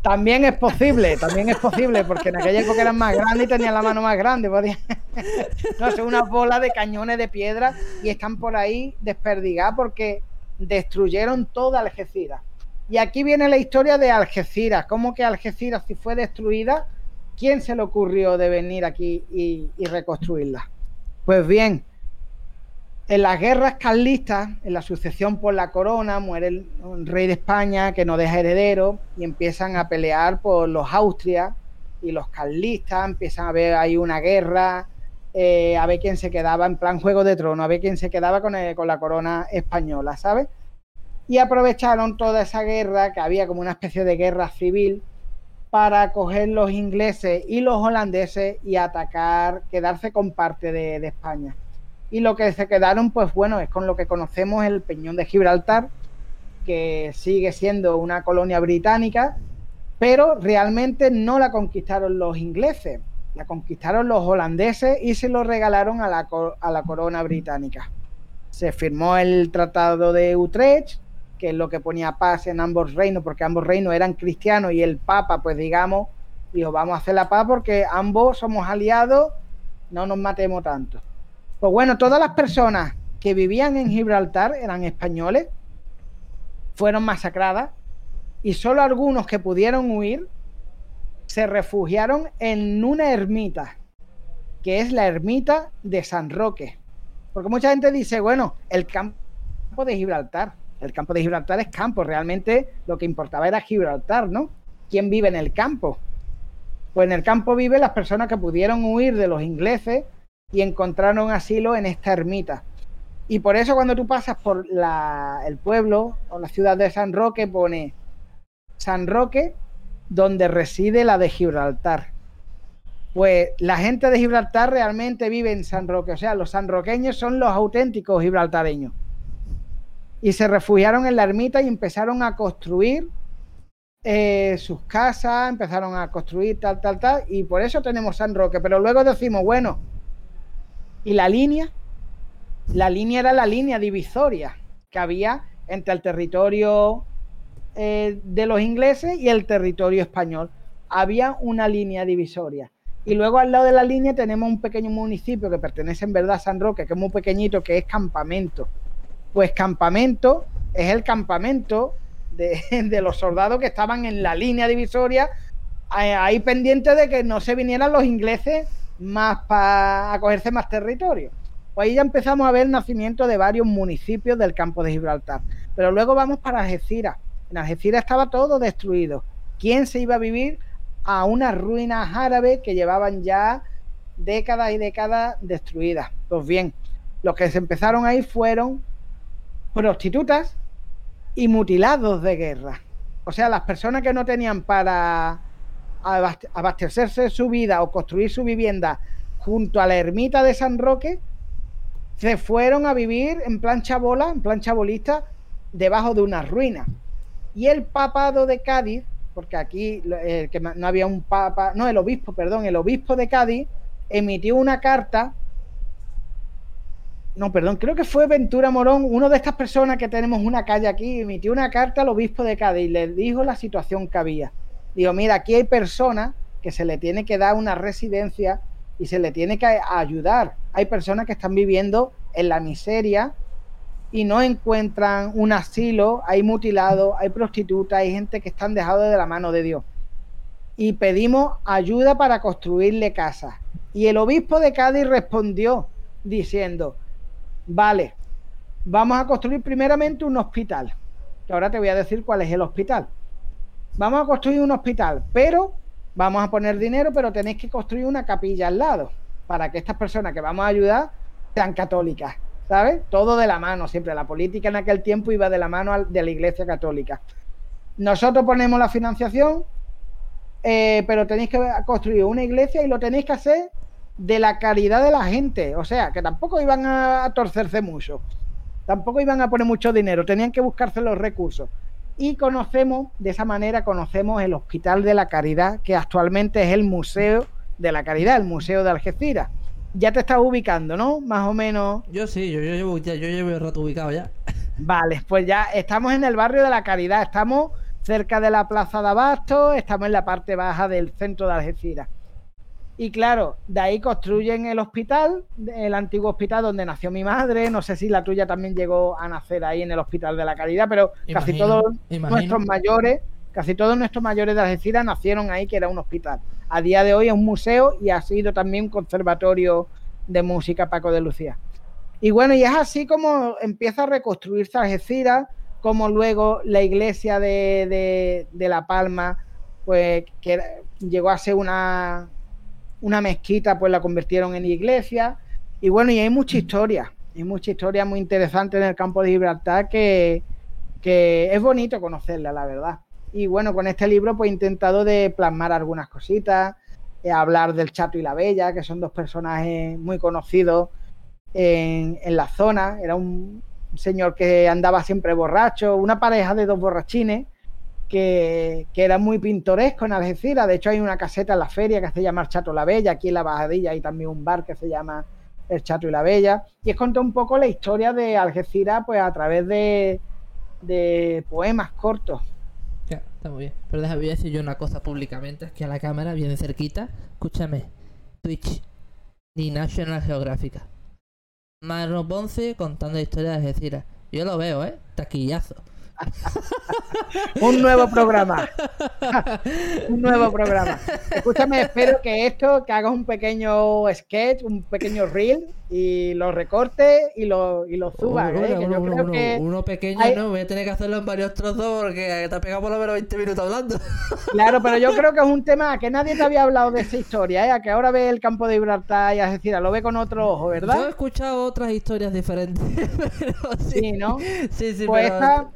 También es posible, también es posible, porque en aquella época eran más grandes y tenían la mano más grande. no, son unas bolas de cañones de piedra y están por ahí desperdigadas porque destruyeron toda Algeciras. Y aquí viene la historia de Algeciras. ¿Cómo que Algeciras, si fue destruida, quién se le ocurrió de venir aquí y, reconstruirla? Pues bien, en las guerras carlistas, en la sucesión por la corona, muere el, rey de España que no deja heredero y empiezan a pelear por los Austrias y los carlistas, empiezan a ver ahí una guerra, eh, a ver quién se quedaba en plan Juego de Trono, a ver quién se quedaba con, con la corona española, ¿sabes? Y aprovecharon toda esa guerra, que había como una especie de guerra civil, para coger los ingleses y los holandeses y atacar, quedarse con parte de, de España y lo que se quedaron, pues bueno, es con lo que conocemos el Peñón de Gibraltar, que sigue siendo una colonia británica, pero realmente no la conquistaron los ingleses, la conquistaron los holandeses y se lo regalaron a la, a la corona británica. Se firmó el Tratado de Utrecht, que es lo que ponía paz en ambos reinos, porque ambos reinos eran cristianos y el Papa, pues digamos, dijo, vamos a hacer la paz porque ambos somos aliados, no nos matemos tanto. Pues bueno, todas las personas que vivían en Gibraltar eran españoles, fueron masacradas y solo algunos que pudieron huir se refugiaron en una ermita, que es la ermita de San Roque. Porque mucha gente dice, bueno, el campo de Gibraltar. El campo de Gibraltar es campo, realmente lo que importaba era Gibraltar, ¿no? ¿Quién vive en el campo? Pues en el campo viven las personas que pudieron huir de los ingleses y encontraron asilo en esta ermita. Y por eso cuando tú pasas por el pueblo o la ciudad de San Roque pone San Roque donde reside la de Gibraltar. Pues la gente de Gibraltar realmente vive en San Roque, o sea, los sanroqueños son los auténticos gibraltareños. Y se refugiaron en la ermita y empezaron a construir eh, sus casas, empezaron a construir tal, tal, tal, y por eso tenemos San Roque. Pero luego decimos, bueno, y la línea, la línea era la línea divisoria que había entre el territorio eh, de los ingleses y el territorio español. Había una línea divisoria. Y luego al lado de la línea tenemos un pequeño municipio que pertenece en verdad a San Roque, que es muy pequeñito, que es Campamento. Pues Campamento es el campamento de, de los soldados que estaban en la línea divisoria, ahí pendiente de que no se vinieran los ingleses más para acogerse más territorio. Pues ahí ya empezamos a ver el nacimiento de varios municipios del campo de Gibraltar. Pero luego vamos para Algeciras. En Algeciras estaba todo destruido. ¿Quién se iba a vivir a unas ruinas árabes que llevaban ya décadas y décadas destruidas? Pues bien, los que se empezaron ahí fueron prostitutas y mutilados de guerra. O sea, las personas que no tenían para abastecerse su vida o construir su vivienda junto a la ermita de San Roque, se fueron a vivir en plan chabola, en plan chabolista, debajo de una ruina. Y el papado de Cádiz, porque aquí que no había un papa, no, el obispo, perdón, el obispo de Cádiz emitió una carta. No, perdón, creo que fue Ventura Morón, una de estas personas que tenemos una calle aquí, emitió una carta al obispo de Cádiz y le dijo la situación que había. Digo, mira, aquí hay personas que se le tiene que dar una residencia y se le tiene que ayudar. Hay personas que están viviendo en la miseria y no encuentran un asilo, hay mutilados, hay prostitutas, hay gente que están dejados de la mano de Dios. Y pedimos ayuda para construirle casas. Y el obispo de Cádiz respondió diciendo, vale, vamos a construir primeramente un hospital. Que ahora te voy a decir cuál es el hospital vamos a construir un hospital, pero vamos a poner dinero, pero tenéis que construir una capilla al lado para que estas personas que vamos a ayudar sean católicas, ¿sabes? Todo de la mano, siempre. La política en aquel tiempo iba de la mano de la Iglesia Católica. Nosotros ponemos la financiación, eh, pero tenéis que construir una iglesia y lo tenéis que hacer de la caridad de la gente. O sea, que tampoco iban a torcerse mucho. Tampoco iban a poner mucho dinero, tenían que buscarse los recursos y conocemos, de esa manera conocemos el Hospital de la Caridad, que actualmente es el Museo de la Caridad, el Museo de Algeciras. Ya te estás ubicando, ¿no? Más o menos. Yo sí, yo, llevo, yo llevo el rato ubicado ya. Vale, pues ya estamos en el barrio de la Caridad, estamos cerca de la plaza de Abasto, estamos en la parte baja del centro de Algeciras. Y claro, de ahí construyen el hospital, el antiguo hospital donde nació mi madre. No sé si la tuya también llegó a nacer ahí en el Hospital de la Caridad, pero casi todos nuestros mayores, casi todos nuestros mayores de Algeciras nacieron ahí, que era un hospital. A día de hoy es un museo y ha sido también un conservatorio de música Paco de Lucía. Y bueno, y es así como empieza a reconstruirse Algeciras, como luego la iglesia de, de La Palma, pues que llegó a ser una, una mezquita pues la convirtieron en iglesia. Y bueno, y hay mucha historia, hay mucha historia muy interesante en el campo de Gibraltar que, es bonito conocerla, la verdad. Y bueno, con este libro pues he intentado de plasmar algunas cositas, hablar del Chato y la Bella, que son dos personajes muy conocidos en, la zona. Era un señor que andaba siempre borracho, una pareja de dos borrachines que, era muy pintoresco en Algeciras. De hecho, hay una caseta en la feria que se llama El Chato la Bella. Aquí en la Bajadilla hay también un bar que se llama El Chato y la Bella. Y es contar un poco la historia de Algeciras pues a través de, de poemas cortos. Está muy bien. Pero déjame decir yo una cosa públicamente. Que a la cámara viene cerquita. Escúchame. Twitch. Ni National Geographic. Marno Ponce contando la historia de Algeciras. Yo lo veo, ¿eh? Taquillazo. un nuevo programa. un nuevo programa. Escúchame, espero que esto, que hagas un pequeño sketch, un pequeño reel y lo recortes y lo, y lo subas. ¿eh? Uno, pequeño no, voy a tener que hacerlo en varios trozos porque te ha pegado por lo menos 20 minutos hablando. claro, pero yo creo que es un tema que nadie te había hablado de esa historia, ¿eh? A que ahora ve el campo de Gibraltar y es decir, lo ve con otro ojo, ¿verdad? Yo he escuchado otras historias diferentes. sí. ¿no? Sí, sí, pues esta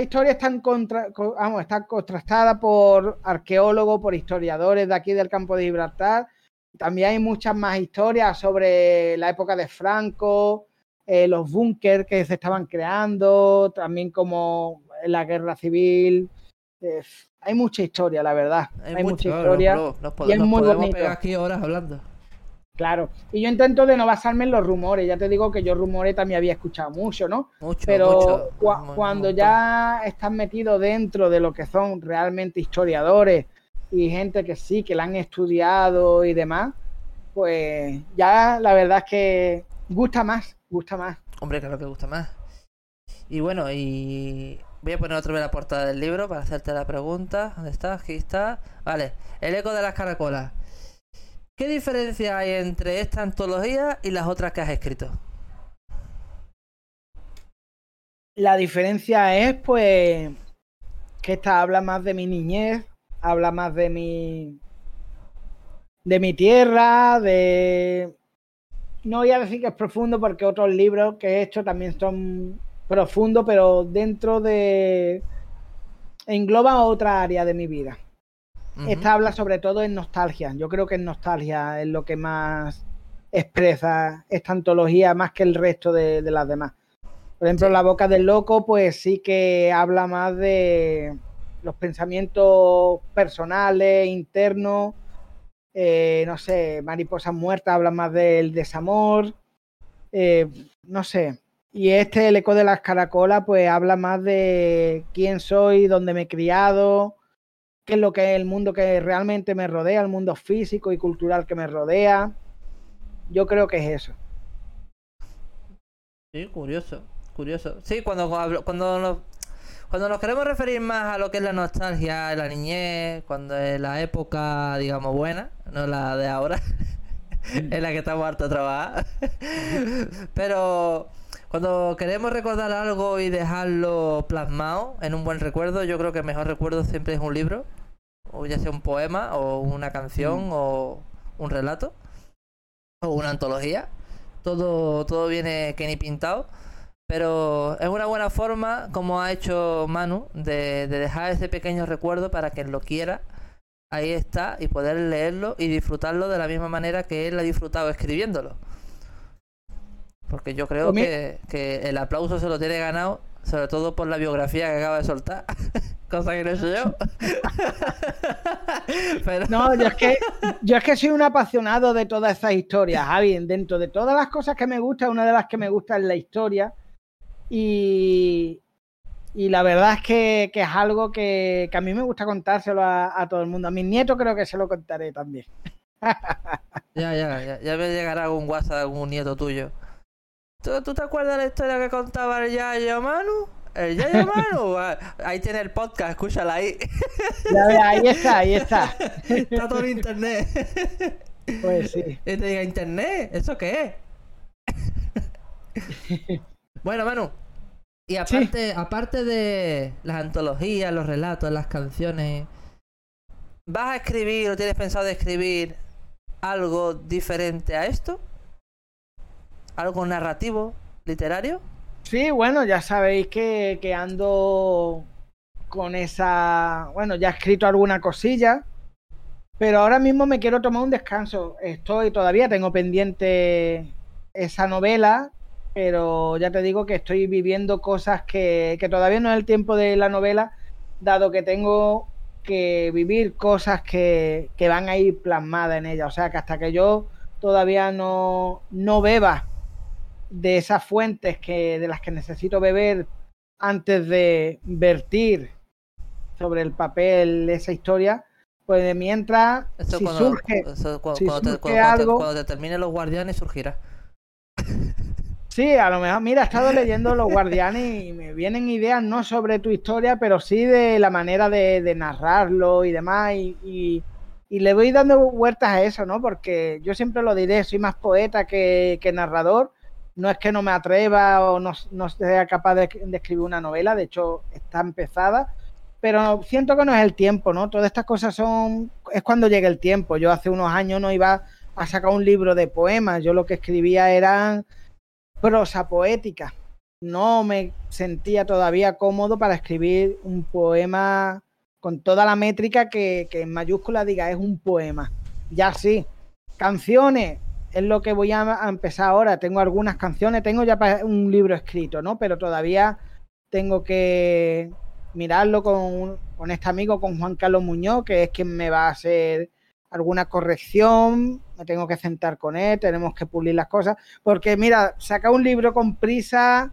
historia está, contra, vamos, está contrastada por arqueólogos, por historiadores de aquí del campo de Gibraltar. También hay muchas más historias sobre la época de Franco, eh, los búnkers que se estaban creando, también como la guerra civil. Eh, hay mucha historia, la verdad. Hay, mucha historia. y es muy bonito. aquí horas hablando. Claro, y yo intento de no basarme en los rumores, ya te digo que yo rumores también había escuchado mucho, ¿no? Mucho, Pero cuando ya estás metido dentro de lo que son realmente historiadores y gente que sí, que la han estudiado y demás, pues ya la verdad es que gusta más, gusta más. Hombre, claro que gusta más. Y bueno, y voy a poner otra vez la portada del libro para hacerte la pregunta. ¿Dónde está? Aquí está. Vale, el eco de las caracolas. ¿Qué diferencia hay entre esta antología y las otras que has escrito? La diferencia es, pues, que esta habla más de mi niñez, habla más de mi. de mi tierra, de. No voy a decir que es profundo porque otros libros que he hecho también son profundos, pero dentro de. engloban otra área de mi vida. Esta habla sobre todo en nostalgia. Yo creo que en nostalgia es lo que más expresa esta antología más que el resto de, las demás. Por ejemplo, La Boca del Loco, pues sí que habla más de los pensamientos personales, internos. Eh, no sé, Mariposa Muerta habla más del desamor. Eh, no sé. Y este, El Eco de las Caracolas, pues habla más de quién soy, dónde me he criado, qué es lo que es el mundo que realmente me rodea, el mundo físico y cultural que me rodea. Yo creo que es eso. Sí, curioso, curioso. Sí, cuando, cuando, nos, cuando nos queremos referir más a lo que es la nostalgia, la niñez, cuando es la época, digamos, buena, no la de ahora, en la que estamos hartos de trabajar. Pero cuando queremos recordar algo y dejarlo plasmado en un buen recuerdo, yo creo que el mejor recuerdo siempre es un libro, o ya sea un poema, o una canción, mm. o un relato, o una antología. Todo, todo viene que ni pintado. Pero es una buena forma, como ha hecho Manu, de, de dejar ese pequeño recuerdo para quien lo quiera. Ahí está, y poder leerlo y disfrutarlo de la misma manera que él ha disfrutado escribiéndolo. Porque yo creo que, el aplauso se lo tiene ganado, sobre todo por la biografía que acaba de soltar. Cosa que no he yo. No, yo es, que, yo es que soy un apasionado de todas esas historias, Javi. Dentro de todas las cosas que me gustan, una de las que me gusta es la historia. Y, y la verdad es que, es algo que, a mí me gusta contárselo a, todo el mundo. A mis nietos creo que se lo contaré también. ya, ya, ya, ya me llegará algún WhatsApp de algún nieto tuyo. ¿Tú, te acuerdas de la historia que contaba el Yayo Manu? El Yayo Manu. Ah, ahí tiene el podcast, escúchala ahí. Ya ahí está, ahí está. Está todo en internet. Pues sí. Y te diga, ¿internet? ¿Eso qué es? bueno, Manu. Y aparte, aparte de las antologías, los relatos, las canciones, ¿vas a escribir o tienes pensado de escribir algo diferente a esto? ¿Algo narrativo, literario? Sí, bueno, ya sabéis que, que ando con esa... Bueno, ya he escrito alguna cosilla, pero ahora mismo me quiero tomar un descanso. Estoy todavía, tengo pendiente esa novela, pero ya te digo que estoy viviendo cosas que, que todavía no es el tiempo de la novela, dado que tengo que vivir cosas que, que van a ir plasmadas en ella. O sea que hasta que yo todavía no, no beba de esas fuentes que, de las que necesito beber antes de vertir sobre el papel esa historia, pues de mientras, si surge, algo... cuando te terminen los guardianes surgirá. Sí, a lo mejor, mira, he estado leyendo Los Guardianes y me vienen ideas no sobre tu historia, pero sí de la manera de, narrarlo y demás. Y, le voy dando vueltas a eso, ¿no? Porque yo siempre lo diré, soy más poeta que narrador, no es que no me atreva o no, sea capaz de, escribir una novela, de hecho está empezada, pero siento que no es el tiempo, ¿no? Todas estas cosas son, es cuando llegue el tiempo. Yo hace unos años no iba a sacar un libro de poemas, yo lo que escribía eran prosa poética. No me sentía todavía cómodo para escribir un poema con toda la métrica que en mayúscula diga es un poema. Ya sí. Canciones, es lo que voy a, empezar ahora. Tengo algunas canciones, tengo ya un libro escrito, ¿no? Pero todavía tengo que mirarlo con, con este amigo, con Juan Carlos Muñoz, que es quien me va a hacer alguna corrección, me tengo que sentar con él, tenemos que pulir las cosas, porque mira, sacar un libro con prisa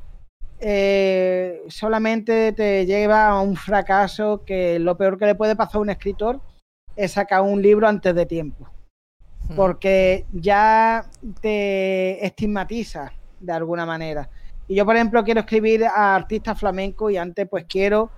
eh, solamente te lleva a un fracaso que lo peor que le puede pasar a un escritor es sacar un libro antes de tiempo porque ya te estigmatiza de alguna manera. Y yo, por ejemplo, quiero escribir a artistas flamencos y antes pues quiero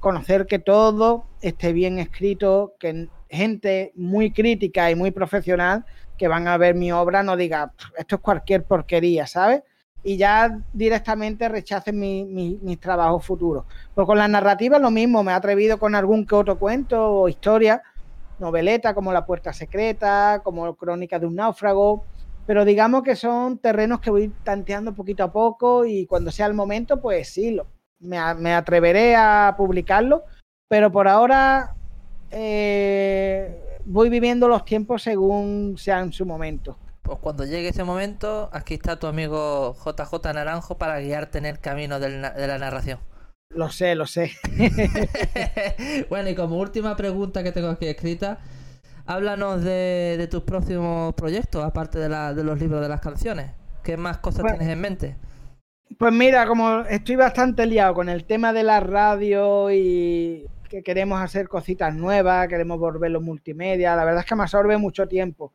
conocer que todo esté bien escrito, que gente muy crítica y muy profesional que van a ver mi obra no diga, esto es cualquier porquería, ¿sabes? Y ya directamente rechacen mis trabajos futuros. Pues con la narrativa lo mismo, me he atrevido con algún que otro cuento o historia, noveleta como La Puerta Secreta, como Crónica de un Náufrago, pero digamos que son terrenos que voy tanteando poquito a poco y cuando sea el momento, pues sí, me, atreveré a publicarlo, pero por ahora eh, voy viviendo los tiempos según sean su momento. Pues cuando llegue ese momento, aquí está tu amigo JJ Naranjo para guiarte en el camino de la narración. Lo sé, lo sé. bueno, y como última pregunta que tengo aquí escrita, háblanos de, tus próximos proyectos, aparte de, la, de, los libros de las canciones. ¿Qué más cosas tienes en mente? Pues mira, como estoy bastante liado con el tema de la radio y que queremos hacer cositas nuevas, queremos volverlo multimedia, la verdad es que me absorbe mucho tiempo.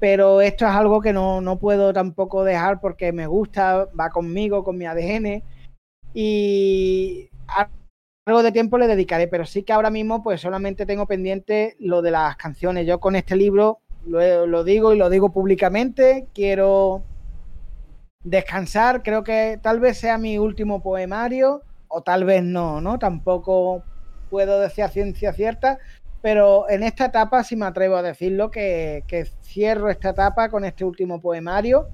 Pero esto es algo que no, no puedo tampoco dejar porque me gusta, va conmigo, con mi ADN y algo de tiempo le dedicaré, pero sí que ahora mismo pues solamente tengo pendiente lo de las canciones. Yo con este libro lo, digo y lo digo públicamente, quiero descansar, creo que tal vez sea mi último poemario o tal vez no, ¿no? Tampoco puedo decir a ciencia cierta, pero en esta etapa sí me atrevo a decirlo que, que cierro esta etapa con este último poemario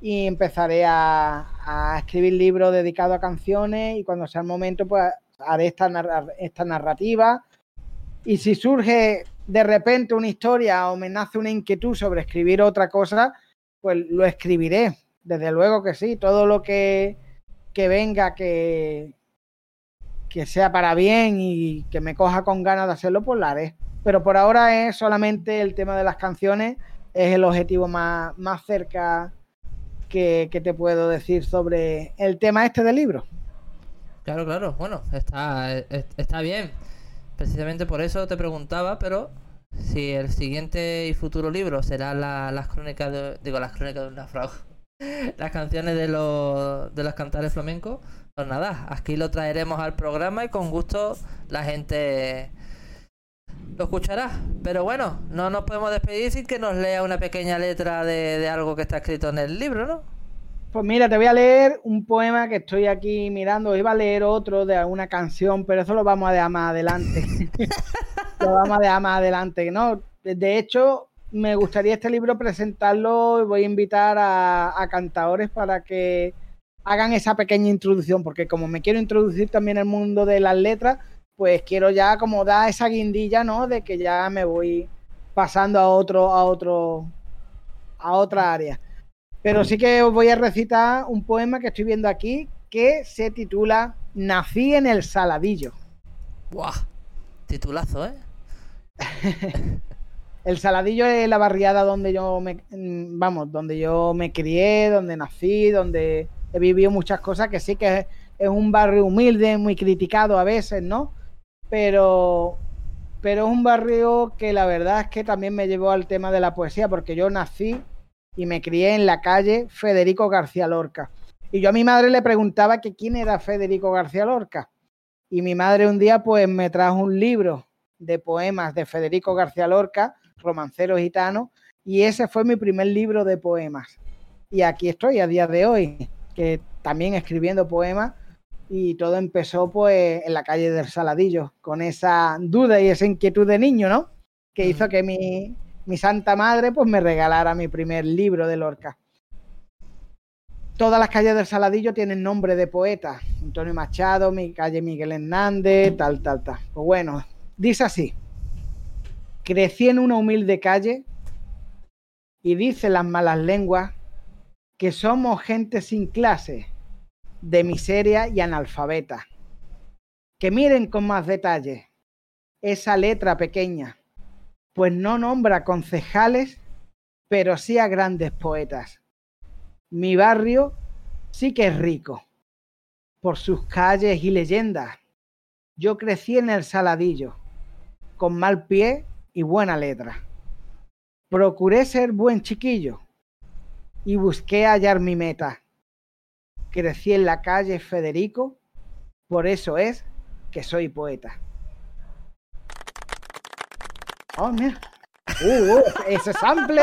y empezaré a, escribir libros dedicados a canciones y cuando sea el momento pues haré esta, esta narrativa y si surge de repente una historia o me nace una inquietud sobre escribir otra cosa, pues lo escribiré, desde luego que sí, todo lo que, que venga que, que sea para bien y que me coja con ganas de hacerlo, pues lo haré. Pero por ahora es solamente el tema de las canciones, es el objetivo más, más cerca que, te puedo decir sobre el tema este del libro. Claro, claro, bueno, está, está bien. Precisamente por eso te preguntaba, pero si el siguiente y futuro libro será las crónicas de, digo, las crónicas de un naufrago, las canciones de los, de los cantares flamencos, pues nada, aquí lo traeremos al programa y con gusto la gente lo escuchará. Pero bueno, no nos podemos despedir sin que nos lea una pequeña letra de, de algo que está escrito en el libro, ¿no? Pues mira, te voy a leer un poema que estoy aquí mirando. Iba a leer otro de una canción, pero eso lo vamos a dejar más adelante. lo vamos a dejar más adelante. No, de hecho, me gustaría este libro presentarlo y voy a invitar a, a cantadores para que hagan esa pequeña introducción, porque como me quiero introducir también el mundo de las letras, pues quiero ya como dar esa guindilla, ¿no? De que ya me voy pasando a otro, a otro, a otra área. Pero sí que os voy a recitar un poema que estoy viendo aquí que se titula Nací en el Saladillo. ¡Buah! Titulazo, ¿eh? el Saladillo es la barriada donde yo me vamos, donde yo me crié, donde nací, donde he vivido muchas cosas que sí que es, un barrio humilde, muy criticado a veces, ¿no? Pero pero es un barrio que la verdad es que también me llevó al tema de la poesía porque yo nací y me crié en la calle Federico García Lorca. Y yo a mi madre le preguntaba que quién era Federico García Lorca. Y mi madre un día pues me trajo un libro de poemas de Federico García Lorca, Romancero Gitano, y ese fue mi primer libro de poemas. Y aquí estoy a día de hoy, que también escribiendo poemas, y todo empezó pues en la calle del Saladillo, con esa duda y esa inquietud de niño, ¿no? Que hizo que mi, mi santa madre pues me regalara mi primer libro de Lorca. Todas las calles del Saladillo tienen nombre de poeta. Antonio Machado, mi calle Miguel Hernández, tal, tal, tal. Pues bueno, dice así. Crecí en una humilde calle y dice las malas lenguas que somos gente sin clase, de miseria y analfabeta. Que miren con más detalle esa letra pequeña pues no nombra concejales, pero sí a grandes poetas. Mi barrio sí que es rico, por sus calles y leyendas. Yo crecí en el Saladillo, con mal pie y buena letra. Procuré ser buen chiquillo y busqué hallar mi meta. Crecí en la calle Federico, por eso es que soy poeta. Oh, mira. Uh, uh, ese sample,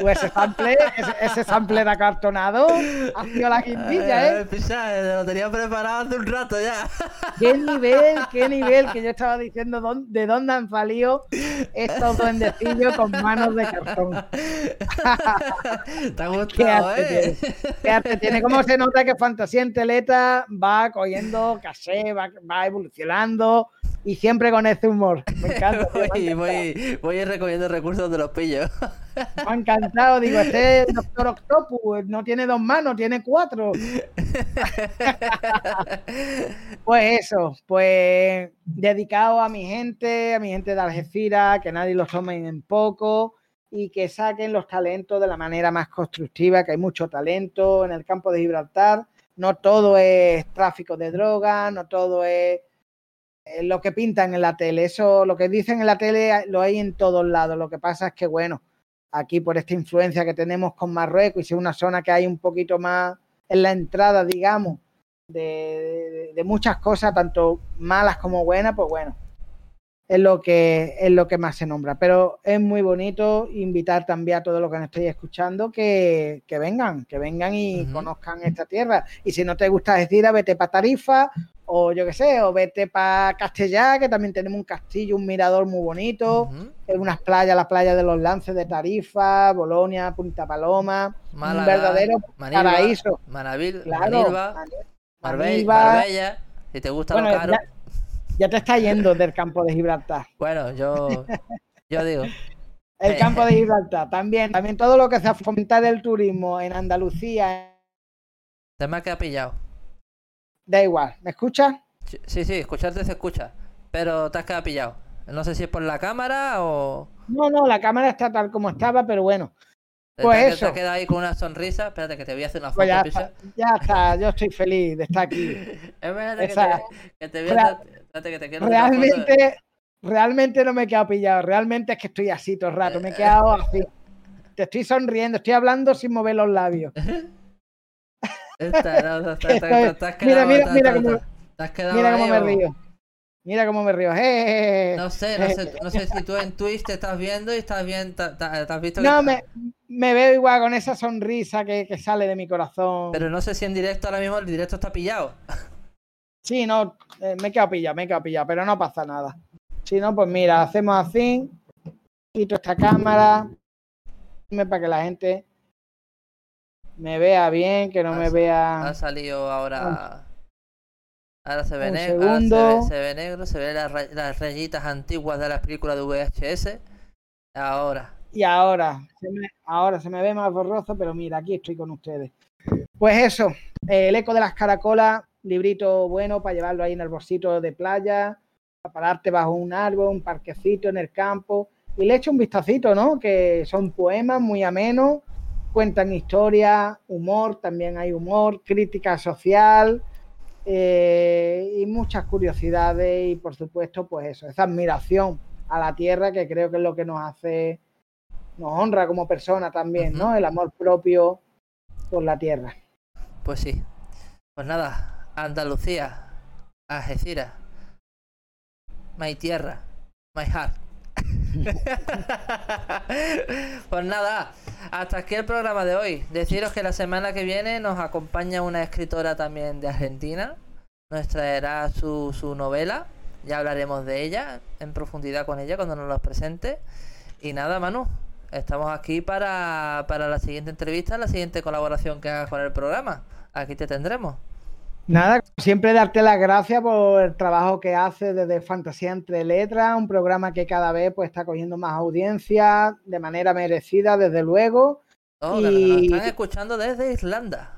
uh, ese sample, ese, ese sampler acartonado ha sido la quintilla, ¿eh? ¿eh? lo tenía preparado hace un rato ya. ¿Qué nivel, qué nivel? Que yo estaba diciendo de dónde han salido estos duendecillos con manos de cartón. Te ha gustado, ¿eh? Tiene. tiene. como se nota que Fantasía en Teleta va cogiendo caché, va, va evolucionando y siempre con ese humor. Me encanta. voy, voy, voy, recogiendo recursos de los pillos. Me ha encantado, digo, este Doctor Octopus no tiene dos manos, tiene cuatro. pues eso, pues dedicado a mi gente, a mi gente de Algeciras, que nadie los tome en poco y que saquen los talentos de la manera más constructiva, que hay mucho talento en el campo de Gibraltar. No todo es tráfico de drogas, no todo es lo que pintan en la tele. Eso, lo que dicen en la tele ah, lo hay en todos lados. Lo que pasa es que, bueno, aquí por esta influencia que tenemos con Marruecos y si es una zona que hay un poquito más en la entrada, digamos, de, de muchas cosas, tanto malas como buenas, pues bueno, es lo que es lo que más se nombra. Pero es muy bonito invitar también a todos los que nos estéis escuchando que, que vengan, que vengan y conozcan esta tierra. Y si no te gusta decir, vete para Tarifa, o yo qué sé, o vete para Castellá, que también tenemos un castillo, un mirador muy bonito, unas playas, las playas de los lances de Tarifa, Bolonia, Punta Paloma, un verdadero paraíso. Manavil, claro, Marbella, si te gusta lo caro ya te está yendo del campo de Gibraltar. Bueno, yo, yo digo. El eh, campo de Gibraltar, también, también todo lo que sea fomentar el turismo en Andalucía. Te me ha quedado pillado. Da igual, ¿me escuchas? Sí, sí, escucharte se escucha, pero te has quedado pillado. No sé si es por la cámara o... No, no, la cámara está tal como estaba, pero bueno. Pues te, eso. Te quedas ahí con una sonrisa. Espérate que te voy a hacer una foto, Pues ya está, ya está, yo estoy feliz de estar aquí. Espérate que te, que te voy a Real- hacer- espérate que te quiero foto. Realmente, realmente no me he quedado pillado. Realmente es que estoy así todo el rato. Me he quedado así. Te estoy sonriendo, estoy hablando sin mover los labios. mira, mira, mira cómo- Mira cómo me río. Mira cómo me río. ¡Eh! No sé, no sé, no sé si tú en Twitch te estás viendo y estás bien, has visto No, me, me veo igual con esa sonrisa que, que sale de mi corazón. Pero no sé si en directo ahora mismo el directo está pillado. Sí, no, eh, me he quedado pillado, me he quedado pillado, pero no pasa nada. Si no, pues mira, hacemos así, quito esta cámara, para que la gente me vea bien, que no me vea. Ha salido ahora. Ahora se ve negro, ahora se ve, se ve negro, se ve las, ra- las rayitas antiguas de las películas de VHS. Ahora. Y ahora, se me, ahora se me ve más borroso, pero mira, aquí estoy con ustedes. Pues eso, el eco de las caracolas, librito bueno para llevarlo ahí en el bolsito de playa, para pararte bajo un árbol, un parquecito en el campo. Y le echo un vistacito, ¿no? Que son poemas muy amenos, cuentan historia, humor, también hay humor, crítica social eh, y muchas curiosidades y por supuesto, pues eso, esa admiración a la tierra que creo que es lo que nos hace, nos honra como persona también, ¿no? El amor propio por la tierra. Pues sí. Pues nada, Andalucía, Algeciras, my tierra, my heart. pues nada, hasta aquí el programa de hoy. Deciros que la semana que viene nos acompaña una escritora también de Argentina. Nos traerá su, su novela. Ya hablaremos de ella en profundidad con ella cuando nos los presente. Y nada, Manu, estamos aquí para, para la siguiente entrevista, la siguiente colaboración que hagas con el programa. Aquí te tendremos. Nada, siempre darte las gracias por el trabajo que haces desde Fantasía entre Letras, un programa que cada vez pues está cogiendo más audiencia de manera merecida, desde luego. Oh, que nos- Y- están escuchando desde Irlanda.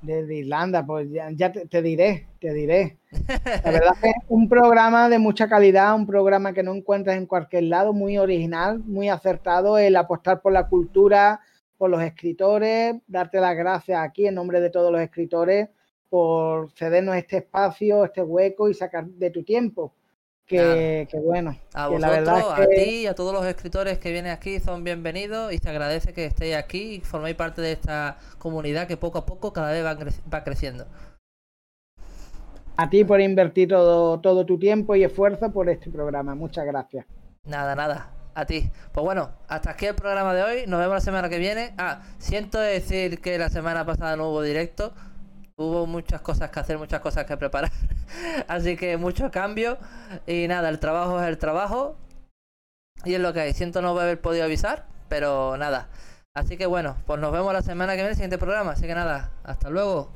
Desde Irlanda, pues ya, ya te, te diré, te diré. La verdad es que un programa de mucha calidad, un programa que no encuentras en cualquier lado, muy original, muy acertado, el apostar por la cultura, por los escritores, darte las gracias aquí en nombre de todos los escritores por cedernos este espacio, este hueco y sacar de tu tiempo. Que, que bueno, A que la vosotros, verdad a es que ti y a todos los escritores que vienen aquí son bienvenidos y se agradece que estéis aquí y forméis parte de esta comunidad que poco a poco cada vez va, cre- va creciendo. a ti por invertir todo, todo tu tiempo y esfuerzo por este programa. Muchas gracias. Nada, nada. A ti. Pues bueno, hasta aquí el programa de hoy. Nos vemos la semana que viene. Ah, siento decir que la semana pasada no hubo directo. Hubo muchas cosas que hacer, muchas cosas que preparar. Así que mucho cambio. Y nada, el trabajo es el trabajo. Y es lo que hay. Siento no haber podido avisar, pero nada. Así que bueno, pues nos vemos la semana que viene, en el siguiente programa. Así que nada, hasta luego.